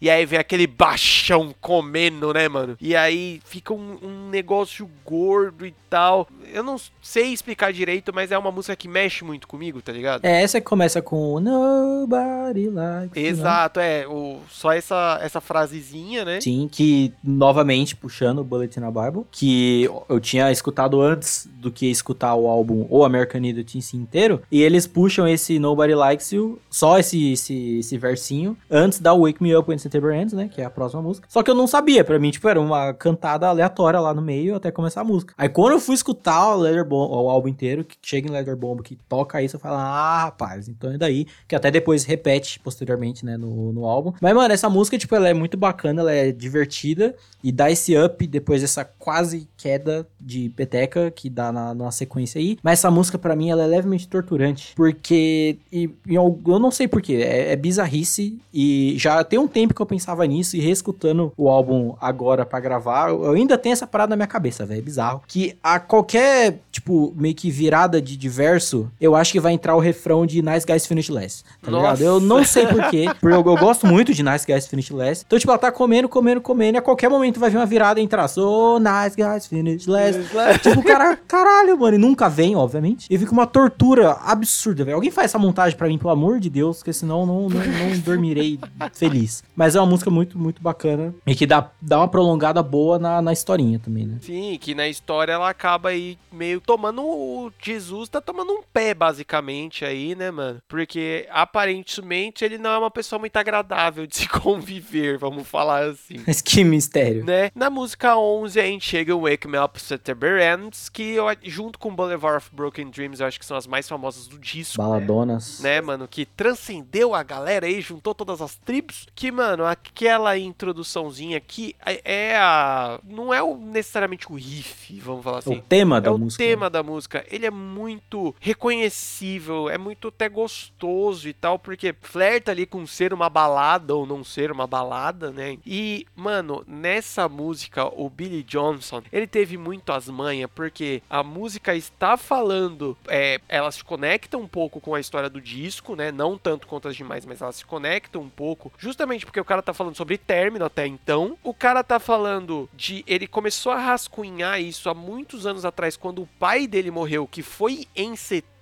E aí vem aquele baixão comendo, né, mano? E aí fica um, um negócio gordo e tal. Eu não sei explicar direito, mas é uma música que mexe muito comigo, tá ligado? É essa que começa com Nobody Likes You, né? Exato, é. O, só essa, essa frasezinha, né? Sim, que novamente puxando o Bullet in a Bible, que eu tinha escutado antes do que escutar o álbum ou American Idiot em si inteiro, e eles puxam esse Nobody Likes You, só esse, esse, esse versinho, antes da Wake Me Up When September Ends, né, que é a próxima música. Só que eu não sabia, pra mim, tipo, era uma cantada aleatória lá no meio até começar a música. Aí quando eu fui escutar o, Leather Bomb, o álbum inteiro, que chega em Leather Bomb, que toca isso, eu falo, ah, rapaz, então é daí, que até depois repete posteriormente, né, no, no álbum. Mas, mano, essa música, tipo, ela é muito bacana, ela é divertida e dá esse up depois dessa quase queda de peteca que dá na, na sequência aí. Mas essa música, pra mim, ela é levemente torturante, porque e, eu, eu não sei porquê, é, é bizarrice e já tem um tempo que eu pensava nisso e reescutando o álbum agora pra gravar, eu ainda tenho essa parada na minha cabeça, velho, é bizarro. Que a qualquer, tipo, meio que virada de, de verso, eu acho que vai entrar o refrão de Nice Guys Finish Last. Tá Nossa. ligado? Eu não sei porquê, porque eu, eu gosto muito de Nice Guys Finish Last. Então, tipo, ela tá comendo, comendo, comendo, e a qualquer momento vai vir uma virada e entrar, so Nice Guys Finish Last. tipo, o cara, caralho, mano, e nunca vem, obviamente. E fica uma tortura absurda, velho. Alguém faz essa montagem pra mim, pelo amor de Deus, porque senão eu não, não, não dormirei feliz. Mas é uma música muito, muito bacana e que dá, dá uma prolongada boa na, na historinha também, né? Sim, que na história ela acaba aí meio tomando. O Jesus tá tomando um pé, basicamente, aí, né, mano? Porque aparentemente ele não é uma pessoa muito agradável de se conviver, vamos falar assim. Mas que mistério. Né? Na música 11 a gente chega o Wake Me Up September Ends, que eu, junto com Boulevard of Broken Dreams eu acho que são as mais famosas do disco. né? Baladonas. né, mano, que transcendeu a galera aí, juntou todas as tribos, que, mano, aquela introduçãozinha aqui é é a... não é o- necessariamente o riff, vamos falar É assim. o tema É da o música. né? tema da música. Ele é muito reconhecível, é muito até gostoso e tal, porque flerta ali com ser uma balada ou não ser uma balada, né? E, mano, nessa música, o Billy Johnson, ele teve muito as manhas, porque a música está falando, é, ela se conecta um pouco com a história do disco, né? Não tanto quanto as demais, mas ela se conecta um pouco, justamente porque o cara tá falando sobre término até então. O cara tá falando de. Ele começou a rascunhar isso há muitos anos atrás, quando o pai dele morreu, que foi em setembro.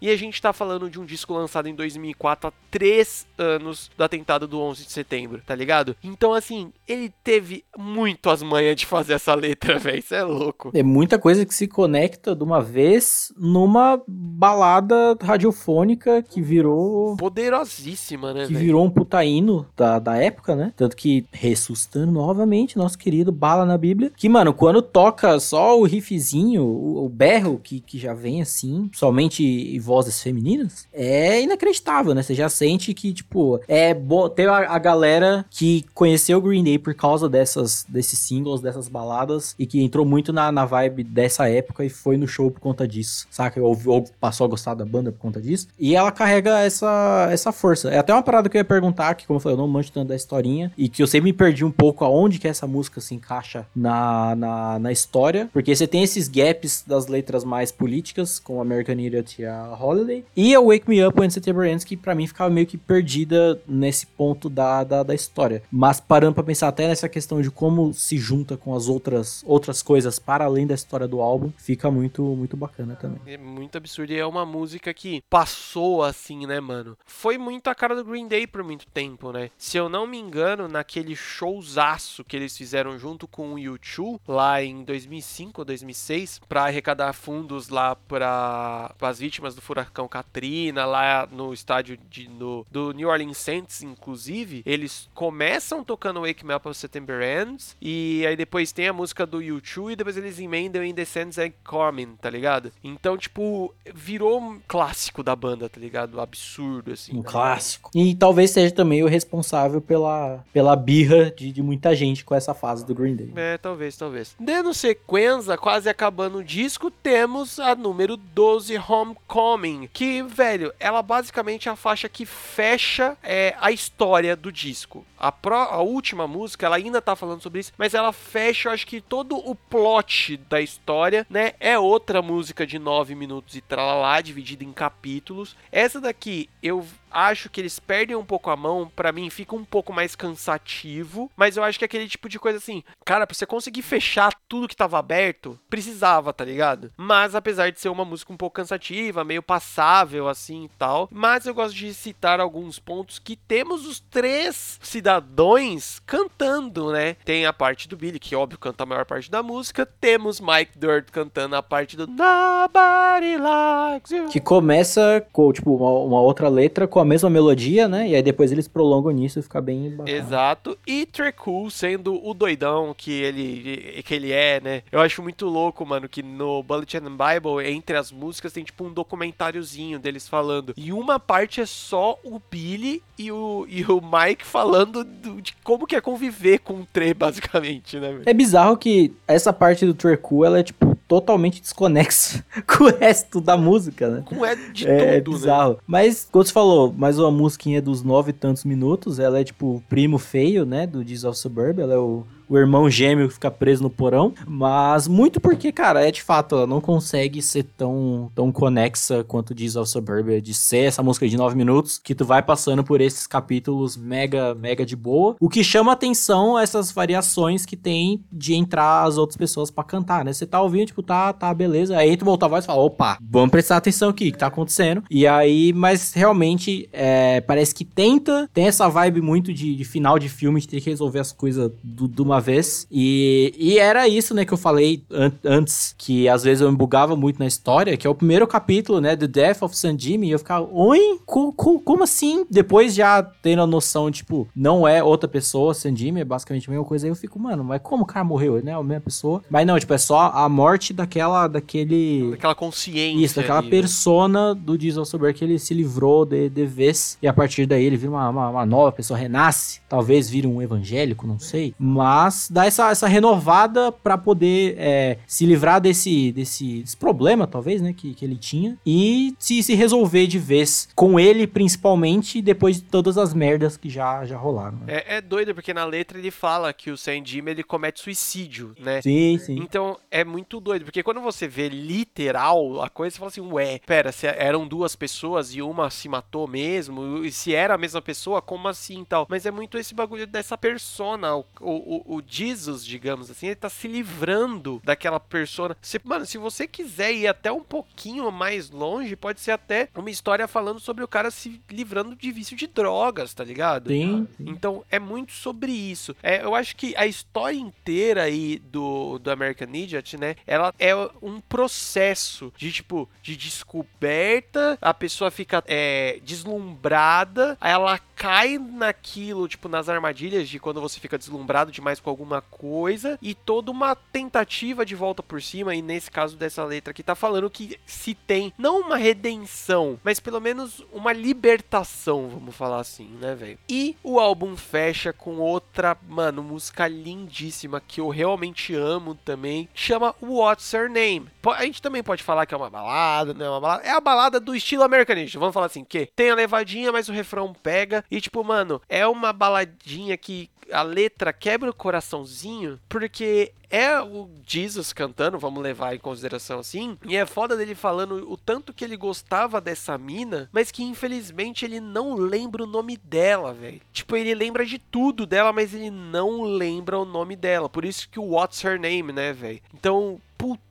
E a gente tá falando de um disco lançado em 2004, há três anos do atentado do 11 de setembro, tá ligado? Então, assim, ele teve muito as manhas de fazer essa letra, velho. Isso é louco. É muita coisa que se conecta de uma vez numa balada radiofônica que virou Poderosíssima, né, que velho? virou um puta hino da, da época, né? Tanto que ressuscitando novamente nosso querido Bala na Bíblia. Que, mano, quando toca só o riffzinho, o, o berro que, que já vem assim, somente em vozes femininas, é inacreditável, né? Você já sente que, tipo, é bo... tem a, a galera que conheceu o Green Day por causa dessas, desses singles, dessas baladas, e que entrou muito na, na vibe dessa época e foi no show por conta disso, saca? Ou, ou passou a gostar da banda por conta disso. E ela carrega essa, essa força. É até uma parada que eu ia perguntar, que como eu falei, eu não manjo tanto da historinha, e que eu sempre me perdi um pouco aonde que essa música se encaixa na, na, na história, porque você tem esses gaps das letras mais políticas, com American Idiot e a Holiday, e a Wake Me Up When September Ends, que pra mim ficava meio que perdida nesse ponto da, da, da história. Mas parando pra pensar até nessa questão de como se junta com as outras, outras coisas para além da história do álbum, fica muito, muito bacana também. É muito absurdo. E é uma música que passou assim, né, mano? Foi muito a cara do Green Day por muito tempo, né? Se eu não me engano, naquele showzaço que eles fizeram junto com o U2, lá em 2005 ou 2006, pra arrecadar fundos lá para as vítimas do furacão Katrina, lá no estádio de, no, do New Orleans Saints, inclusive, eles começam tocando Wake Me Up on September Ends, e aí depois tem a música do U2, e depois eles emendam em The Sands and Coming, tá ligado? Então, tipo, virou um clássico da banda, tá ligado? Absurdo, assim. Um tá clássico. E talvez seja também o responsável pela, pela birra de, de muita gente com essa fase do Green Day. É, talvez, talvez. Dando sequência, quase acabando o disco, temos a número 12, Homecoming. Que, velho, ela basicamente é a faixa que fecha é, a história do disco. A, a última música, ela ainda tá falando sobre isso, mas ela fecha, eu acho que todo o plot da história, né? É outra música de 9 minutos e tralalá, dividida em capítulos. Essa daqui, eu acho que eles perdem um pouco a mão, pra mim fica um pouco mais cansativo, mas eu acho que é aquele tipo de coisa assim, cara, pra você conseguir fechar tudo que tava aberto, precisava, tá ligado? Mas apesar de ser uma música um pouco cansativa, meio passável assim e tal, mas eu gosto de citar alguns pontos que temos os três cidadãos cantando, né? Tem a parte do Billy, que óbvio canta a maior parte da música, temos Mike Dirt cantando a parte do Nobody Likes You. Que começa com, tipo, uma, uma outra letra com a mesma melodia, né? E aí depois eles prolongam nisso e fica bem bacana. Exato. E Trecool sendo o doidão que ele, que ele é, né? Eu acho muito louco, mano, que no Bullet and Bible, entre as músicas, tem tipo um documentáriozinho deles falando. E uma parte é só o Billy e o, e o Mike falando do- de como que é conviver com o Tre, basicamente, né? É bizarro que essa parte do Trecu, ela é, tipo, totalmente desconexa com o resto da música, né? Com é de é, tudo, né? bizarro. Mas, como você falou, mais uma musiquinha dos nove e tantos minutos. Ela é tipo o primo feio, né? Do Diz of Suburb. Ela é o, o irmão gêmeo que fica preso no porão. Mas muito porque, cara, é de fato, ela não consegue ser tão, tão conexa quanto Diz of Suburbia, de ser essa música de nove minutos, que tu vai passando por esses capítulos mega, mega de boa. O que chama atenção é essas variações que tem de entrar as outras pessoas pra cantar, né? Você tá ouvindo, tipo, tá, tá, beleza. Aí tu volta a voz e fala, opa, vamos prestar atenção aqui, o que tá acontecendo. E aí, mas realmente, é, parece que tenta, tem essa vibe muito de, de final de filme, de ter que resolver as coisas de uma vez. E, e era isso, né, que eu falei an- antes, que às vezes eu me bugava muito na história, que é o primeiro capítulo, né, The Death of San Jimmy, e eu ficava, oi? Co- co- como assim? Depois já tendo a noção, tipo, não é outra pessoa, San Jimmy é basicamente a mesma coisa, aí eu fico, mano, mas como o cara morreu, né, a mesma pessoa? Mas não, tipo, é só a morte daquela, daquele... Daquela consciência. Isso, daquela ali, né? persona do Diesel Sober que ele se livrou de, de vez. E a partir daí ele vira uma, uma, uma nova pessoa, renasce. Talvez vire um evangélico, não sei. Mas dá essa, essa renovada pra poder é, se livrar desse, desse, desse problema, talvez, né? Que, que ele tinha. E se, se resolver de vez com ele, principalmente, depois de todas as merdas que já, já rolaram. né? É, é doido, porque na letra ele fala que o Sam Jimmy, ele comete suicídio, né? Sim, sim. Então é muito doido, porque quando você vê literal a coisa, você fala assim, ué, pera, se eram duas pessoas e uma se matou mesmo, e se era a mesma pessoa, como assim e tal? Mas é muito esse bagulho dessa persona, o, o, o Jesus, digamos assim, ele tá se livrando daquela persona. Você- mano, se você quiser ir até um pouquinho mais longe, pode ser até uma história falando sobre o cara se livrando de vício de drogas, tá ligado? Sim, sim. Então é muito sobre isso. É, eu acho que a história inteira aí do, do American Idiot, né? Ela é um processo de tipo de descoberta. A pessoa fica é, deslumbrada, aí ela cai naquilo, tipo nas armadilhas de quando você fica deslumbrado demais com alguma coisa e toda uma tentativa de volta por cima. E nesse caso dessa letra aqui tá falando que se tem não uma redenção, mas pelo menos uma libertação, vamos falar assim, né, velho? E o álbum fecha com outra, mano, música lindíssima que eu realmente amo também, que chama What's Her Name. A gente também pode falar que é uma balada, não é uma balada, é a balada do estilo americanista, vamos falar assim, que tem a levadinha, mas o refrão pega e tipo, mano, é uma baladinha que a letra quebra o coraçãozinho, porque é o Jesus cantando, vamos levar em consideração assim, e é foda dele falando o tanto que ele gostava dessa mina, mas que infelizmente ele não lembra o nome dela, velho. Tipo, ele lembra de tudo dela, mas ele não lembra o nome dela. Por isso que o What's Her Name, né, velho? Então, puta,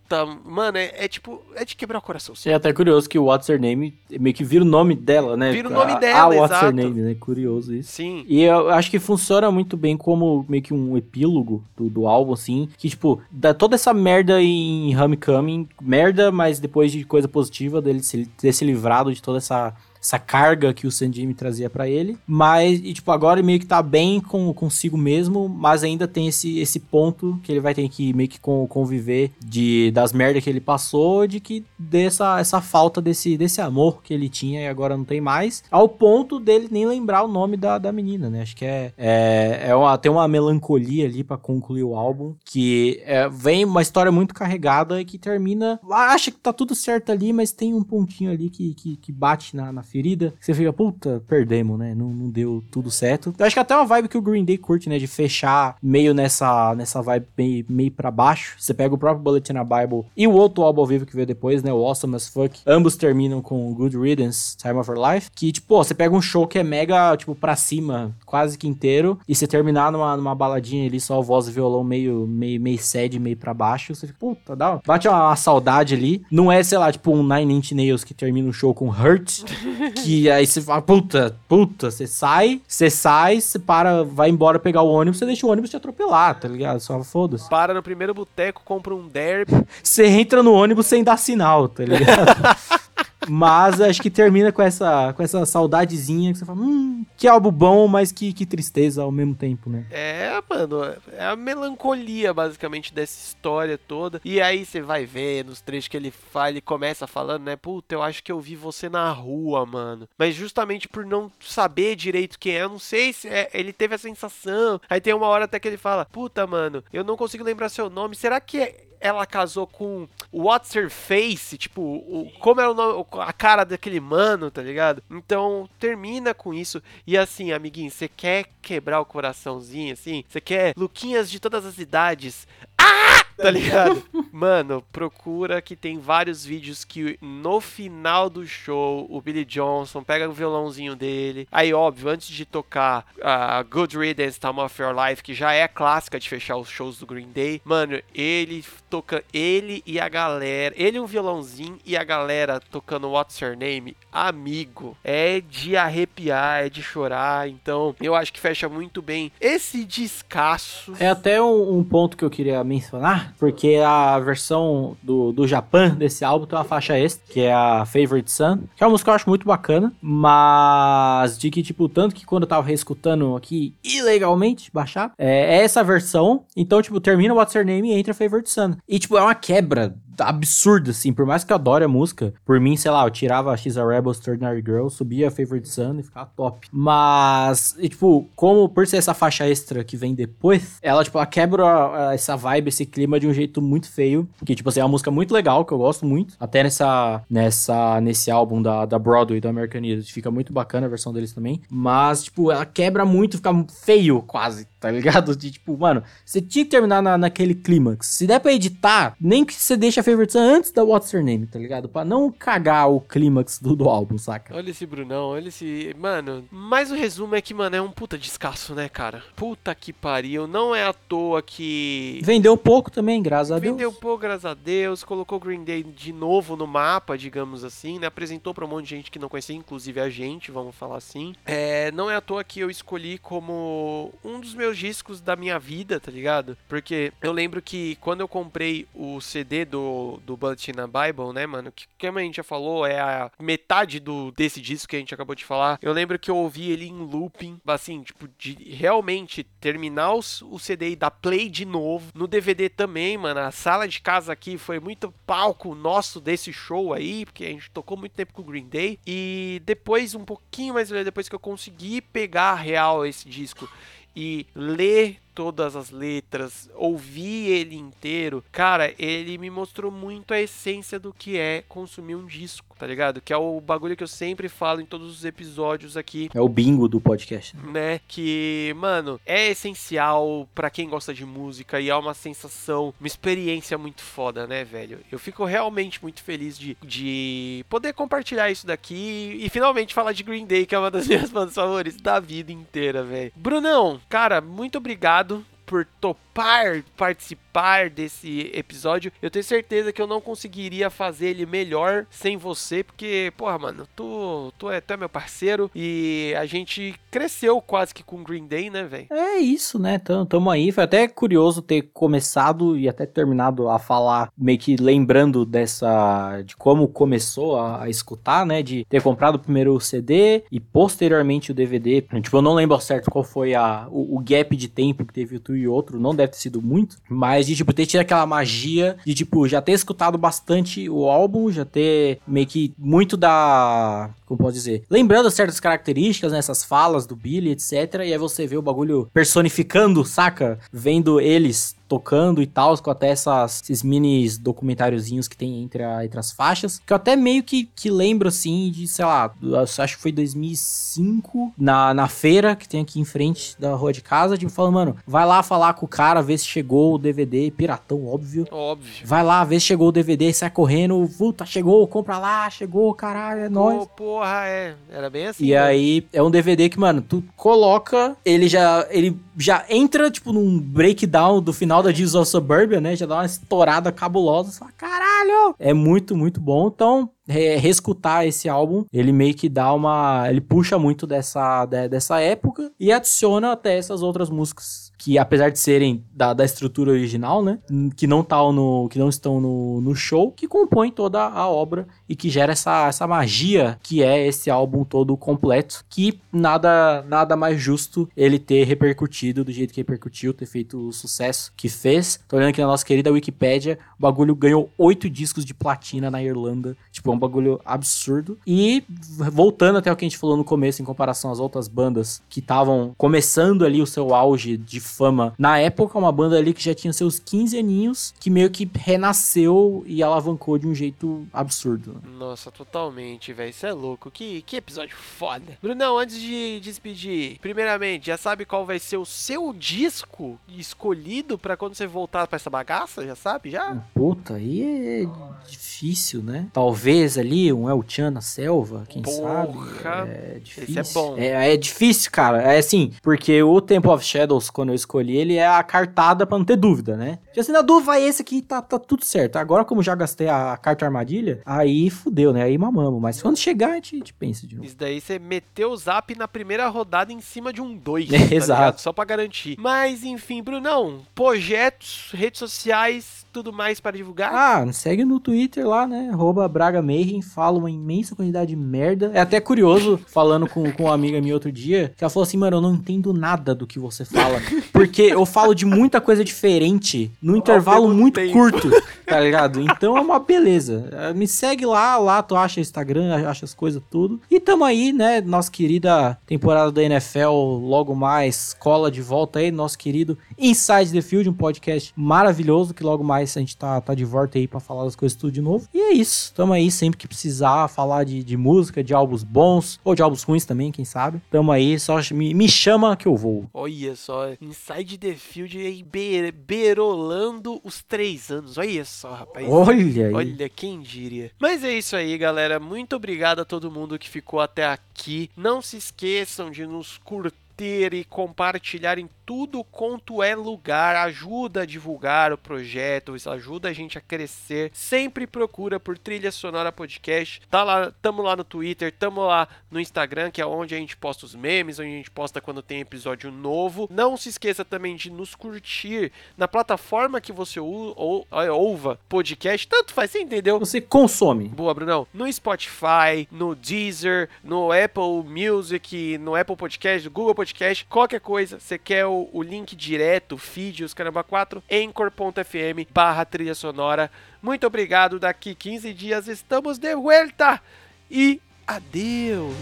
mano, é, é tipo, é de quebrar o coração. É até curioso que o What's Her Name meio que vira o nome dela, né? Vira o nome A- dela, Ah, What's exato. Her Name, né? Curioso isso. Sim. E eu acho que funciona muito bem como meio que um epílogo do, do álbum, assim. Que, tipo, dá toda essa merda em Homecoming. Merda, mas depois de coisa positiva dele se, ter se livrado de toda essa, essa carga que o San Jimmy trazia pra ele. Mas, e, tipo, agora meio que tá bem com, consigo mesmo. Mas ainda tem esse, esse ponto que ele vai ter que meio que con- conviver de, das merdas que ele passou. De que dessa essa falta desse, desse amor que ele tinha e agora não tem mais. Ao ponto dele nem lembrar o nome da, da menina, né? Acho que é, é, é uma, tem uma melancolia ali pra concluir o álbum. Que é, vem uma história muito carregada e que termina. Acha que tá tudo certo ali, mas tem um pontinho ali que, que, que bate na, na ferida. Que você fica, puta, perdemos, né? Não, não deu tudo certo. Eu acho que até uma vibe que o Green Day curte, né? De fechar meio nessa, nessa vibe meio, meio pra baixo. Você pega o próprio Bullet in a Bible e o outro álbum ao vivo que veio depois, né? O Awesome as Fuck. Ambos terminam com Good Riddance, Time of Our Life. Que, tipo, você pega um show que é mega, tipo, pra cima, quase que inteiro. E você terminar numa, numa baladinha ali, só voz e violão meio, meio, meio sad, meio pra baixo. Você fica, puta, dá, bate uma, uma saudade ali. Não é, sei lá, tipo, um Nine Inch Nails que termina o show com Hurt. que aí você fala, puta, puta, você sai, você sai, você para, vai embora pegar o ônibus, você deixa o ônibus te atropelar, tá ligado? Só foda-se. Para no primeiro boteco, compra um derby. Você entra no ônibus sem dar sinal, tá ligado? Mas acho que termina com essa, com essa saudadezinha que você fala, hum, que álbum bom, mas que, que tristeza ao mesmo tempo, né? É, mano, é a melancolia basicamente dessa história toda. E aí você vai ver nos trechos que ele fala, ele começa falando, né? Puta, eu acho que eu vi você na rua, mano. Mas justamente por não saber direito quem é, eu não sei se é- ele teve a sensação. Aí tem uma hora até que ele fala, puta, mano, eu não consigo lembrar seu nome. Será que é. Ela casou com What's Her Face, tipo, o, como é o nome, a cara daquele mano, tá ligado? Então, termina com isso. E assim, amiguinho, você quer quebrar o coraçãozinho, assim? Você quer Luquinhas de todas as idades? Ah! Tá ligado? Mano, procura que tem vários vídeos que no final do show o Billy Johnson pega o violãozinho dele. Aí, óbvio, antes de tocar a Good Riddance Time of Your Life, que já é clássica de fechar os shows do Green Day, mano, ele toca ele e a galera, ele um violãozinho e a galera tocando What's Your Name, amigo, é de arrepiar, é de chorar. Então, eu acho que fecha muito bem esse descasso. É até um, um ponto que eu queria mencionar, porque a versão do, do Japão desse álbum tem uma faixa extra, que é a Favorite Sun, que é uma música que eu acho muito bacana, mas de que, tipo, tanto que quando eu tava reescutando aqui ilegalmente, baixar, é, é essa versão, então, tipo, termina What's Your Name e entra Favorite Sun. E, tipo, é uma quebra absurda, assim, por mais que eu adore a música, por mim, sei lá, eu tirava She's a Rebel, Extraordinary Girl, subia Favorite Son e ficava top. Mas, e, tipo, como por ser essa faixa extra que vem depois, ela, tipo, ela quebra essa vibe, esse clima de um jeito muito feio, que, tipo assim, é uma música muito legal, que eu gosto muito, até nessa, nessa, nesse álbum da, da Broadway, do American Idiot, fica muito bacana a versão deles também, mas, tipo, ela quebra muito, fica feio, quase, tá ligado? De, tipo, mano, você tinha que terminar na, naquele clímax, se der pra editar, nem que você deixe a Favorite Son antes da What's Your Name, tá ligado? Pra não cagar o clímax do, do álbum, saca? Olha esse Brunão, olha esse. Mano, mas o resumo é que, mano, é um puta descasso, né, cara? Puta que pariu. Não é à toa que. Vendeu pouco também, graças a Vendeu Deus. pouco, graças a Deus. Colocou Green Day de novo no mapa, digamos assim, né? Apresentou pra um monte de gente que não conhecia, inclusive a gente, vamos falar assim. É, não é à toa que eu escolhi como um dos meus discos da minha vida, tá ligado? Porque eu lembro que quando eu comprei o CD do, do Bullet in a Bible, né, mano? Que, como a gente já falou, é a metade do, desse disco que a gente acabou de falar. Eu lembro que eu ouvi ele em looping, assim, tipo, de realmente terminar os- o CD e dar play de novo. No DVD também, mano. A sala de casa aqui foi muito palco nosso desse show aí, porque a gente tocou muito tempo com o Green Day. E depois, um pouquinho mais depois que eu consegui pegar real esse disco e ler todas as letras, ouvir ele inteiro, cara, ele me mostrou muito a essência do que é consumir um disco, tá ligado? Que é o bagulho que eu sempre falo em todos os episódios aqui. É o bingo do podcast. Né, que, mano, é essencial pra quem gosta de música e é uma sensação, uma experiência muito foda, né, velho? Eu fico realmente muito feliz de, de poder compartilhar isso daqui e finalmente falar de Green Day, que é uma das minhas bandas favoritas da vida inteira, velho. Brunão, cara, muito obrigado por topar participar desse episódio. Eu tenho certeza que eu não conseguiria fazer ele melhor sem você, porque, porra, mano, tu, tu, é, tu é meu parceiro e a gente cresceu quase que com Green Day, né, velho? É isso, né? Tamo, tamo aí. Foi até curioso ter começado e até terminado a falar, meio que lembrando dessa. de como começou a, a escutar, né? De ter comprado primeiro o CD e posteriormente o DVD. Tipo, eu não lembro ao certo qual foi a, o, o gap de tempo que teve o tu e outro, não deve ter sido muito, mas de tipo ter tido aquela magia de tipo já ter escutado bastante o álbum, já ter meio que muito da como posso dizer, lembrando certas características nessas falas do Billy, etc. E aí você vê o bagulho personificando, saca? Vendo eles tocando e tal, com até essas, esses mini documentáriozinhos que tem entre, a- entre as faixas, que eu até meio que, que lembro, assim, de, sei lá, acho que foi 2005, na, na feira que tem aqui em frente da rua de casa, tipo, falando, mano, vai lá falar com o cara, ver se chegou o DVD, piratão, óbvio. Óbvio. Vai lá, vê se chegou o DVD, sai correndo, puta, chegou, compra lá, chegou, caralho, é nóis. Pô, porra, é. Era bem assim. E né? aí é um DVD que, mano, tu coloca, ele já ele já entra tipo num breakdown do final da Jesus of Suburbia, né? Já dá uma estourada cabulosa, você fala, caralho! É muito, muito bom. Então, re- reescutar esse álbum, ele meio que dá uma, ele puxa muito dessa de- dessa época e adiciona até essas outras músicas que apesar de serem da, da estrutura original, né, que não tá no que não estão no, no show, que compõem toda a obra e que gera essa, essa magia que é esse álbum todo completo, que nada nada mais justo ele ter repercutido repercutido do jeito que repercutiu, ter feito o sucesso que fez. Tô olhando aqui na nossa querida Wikipédia, o bagulho ganhou oito discos de platina na Irlanda. Tipo, é um bagulho absurdo. E voltando até o que a gente falou no começo, em comparação às outras bandas que estavam começando ali o seu auge de fama na época, uma banda ali que já tinha seus 15 aninhos, que meio que renasceu e alavancou de um jeito absurdo. Nossa, totalmente, velho. Isso é louco. Que, que episódio foda. Brunão, antes de despedir, primeiramente, já sabe qual vai ser o seu disco escolhido pra quando você voltar pra essa bagaça? Já sabe? Já? Puta, aí é difícil, né? Talvez ali um El Chan na selva, quem Porra, sabe? É difícil. esse é bom. É, é difícil, cara. É assim, porque o Temple of Shadows, quando eu escolhi, ele é a cartada pra não ter dúvida, né? Já assim, na dúvida, vai esse aqui, tá, tá tudo certo. Agora, como já gastei a carta armadilha, aí fudeu, né? Aí mamamos. Mas quando chegar, a gente, a gente pensa de novo. Isso daí você meteu o zap na primeira rodada em cima de um 2. É, exato. Só pra garantir. Mas enfim, Brunão, projetos, redes sociais, tudo mais para divulgar? Ah, me segue no Twitter lá, né? Arroba Braga Mayhem, fala uma imensa quantidade de merda. É até curioso, falando com, com uma amiga minha outro dia, que ela falou assim, mano, eu não entendo nada do que você fala. Porque eu falo de muita coisa diferente num intervalo muito tempo. curto, tá ligado? Então é uma beleza. Eh, Me segue lá, lá tu acha Instagram, acha as coisas tudo. E tamo aí, né? Nossa querida temporada da NFL, logo mais, cola de volta aí, nosso querido Inside the Field, um podcast maravilhoso que logo mais a gente tá, tá de volta aí pra falar das coisas tudo de novo. E é isso, tamo aí sempre que precisar falar de, de música, de álbuns bons, ou de álbuns ruins também, quem sabe. Tamo aí, só me, me chama que eu vou. Olha só, Inside the Field aí be berolando os três anos. Olha só, rapaz. Olha aí. Olha, quem diria. Mas é isso aí, galera. Muito obrigado a todo mundo que ficou até aqui. Não se esqueçam de nos curtir e compartilhar em tudo quanto é lugar. Ajuda a divulgar o projeto, isso ajuda a gente a crescer. Sempre procura por Trilha Sonora Podcast. Tá lá, tamo lá no Twitter, tamo lá no Instagram, que é onde a gente posta os memes, onde a gente posta quando tem episódio novo. Não se esqueça também de nos curtir na plataforma que você ou, ou, ouva podcast. Tanto faz, você entendeu? Você consome. Boa, Brunão. No Spotify, no Deezer, no Apple Music, no Apple Podcast, no Google Podcast, qualquer coisa, você quer o, o link direto, feed, os caramba 4, anchor.fm barra trilha sonora. Muito obrigado, daqui 15 dias estamos de volta e adeus!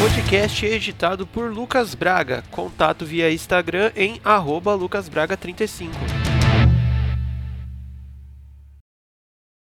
Podcast editado por Lucas Braga. Contato via Instagram em arroba lucasbraga35.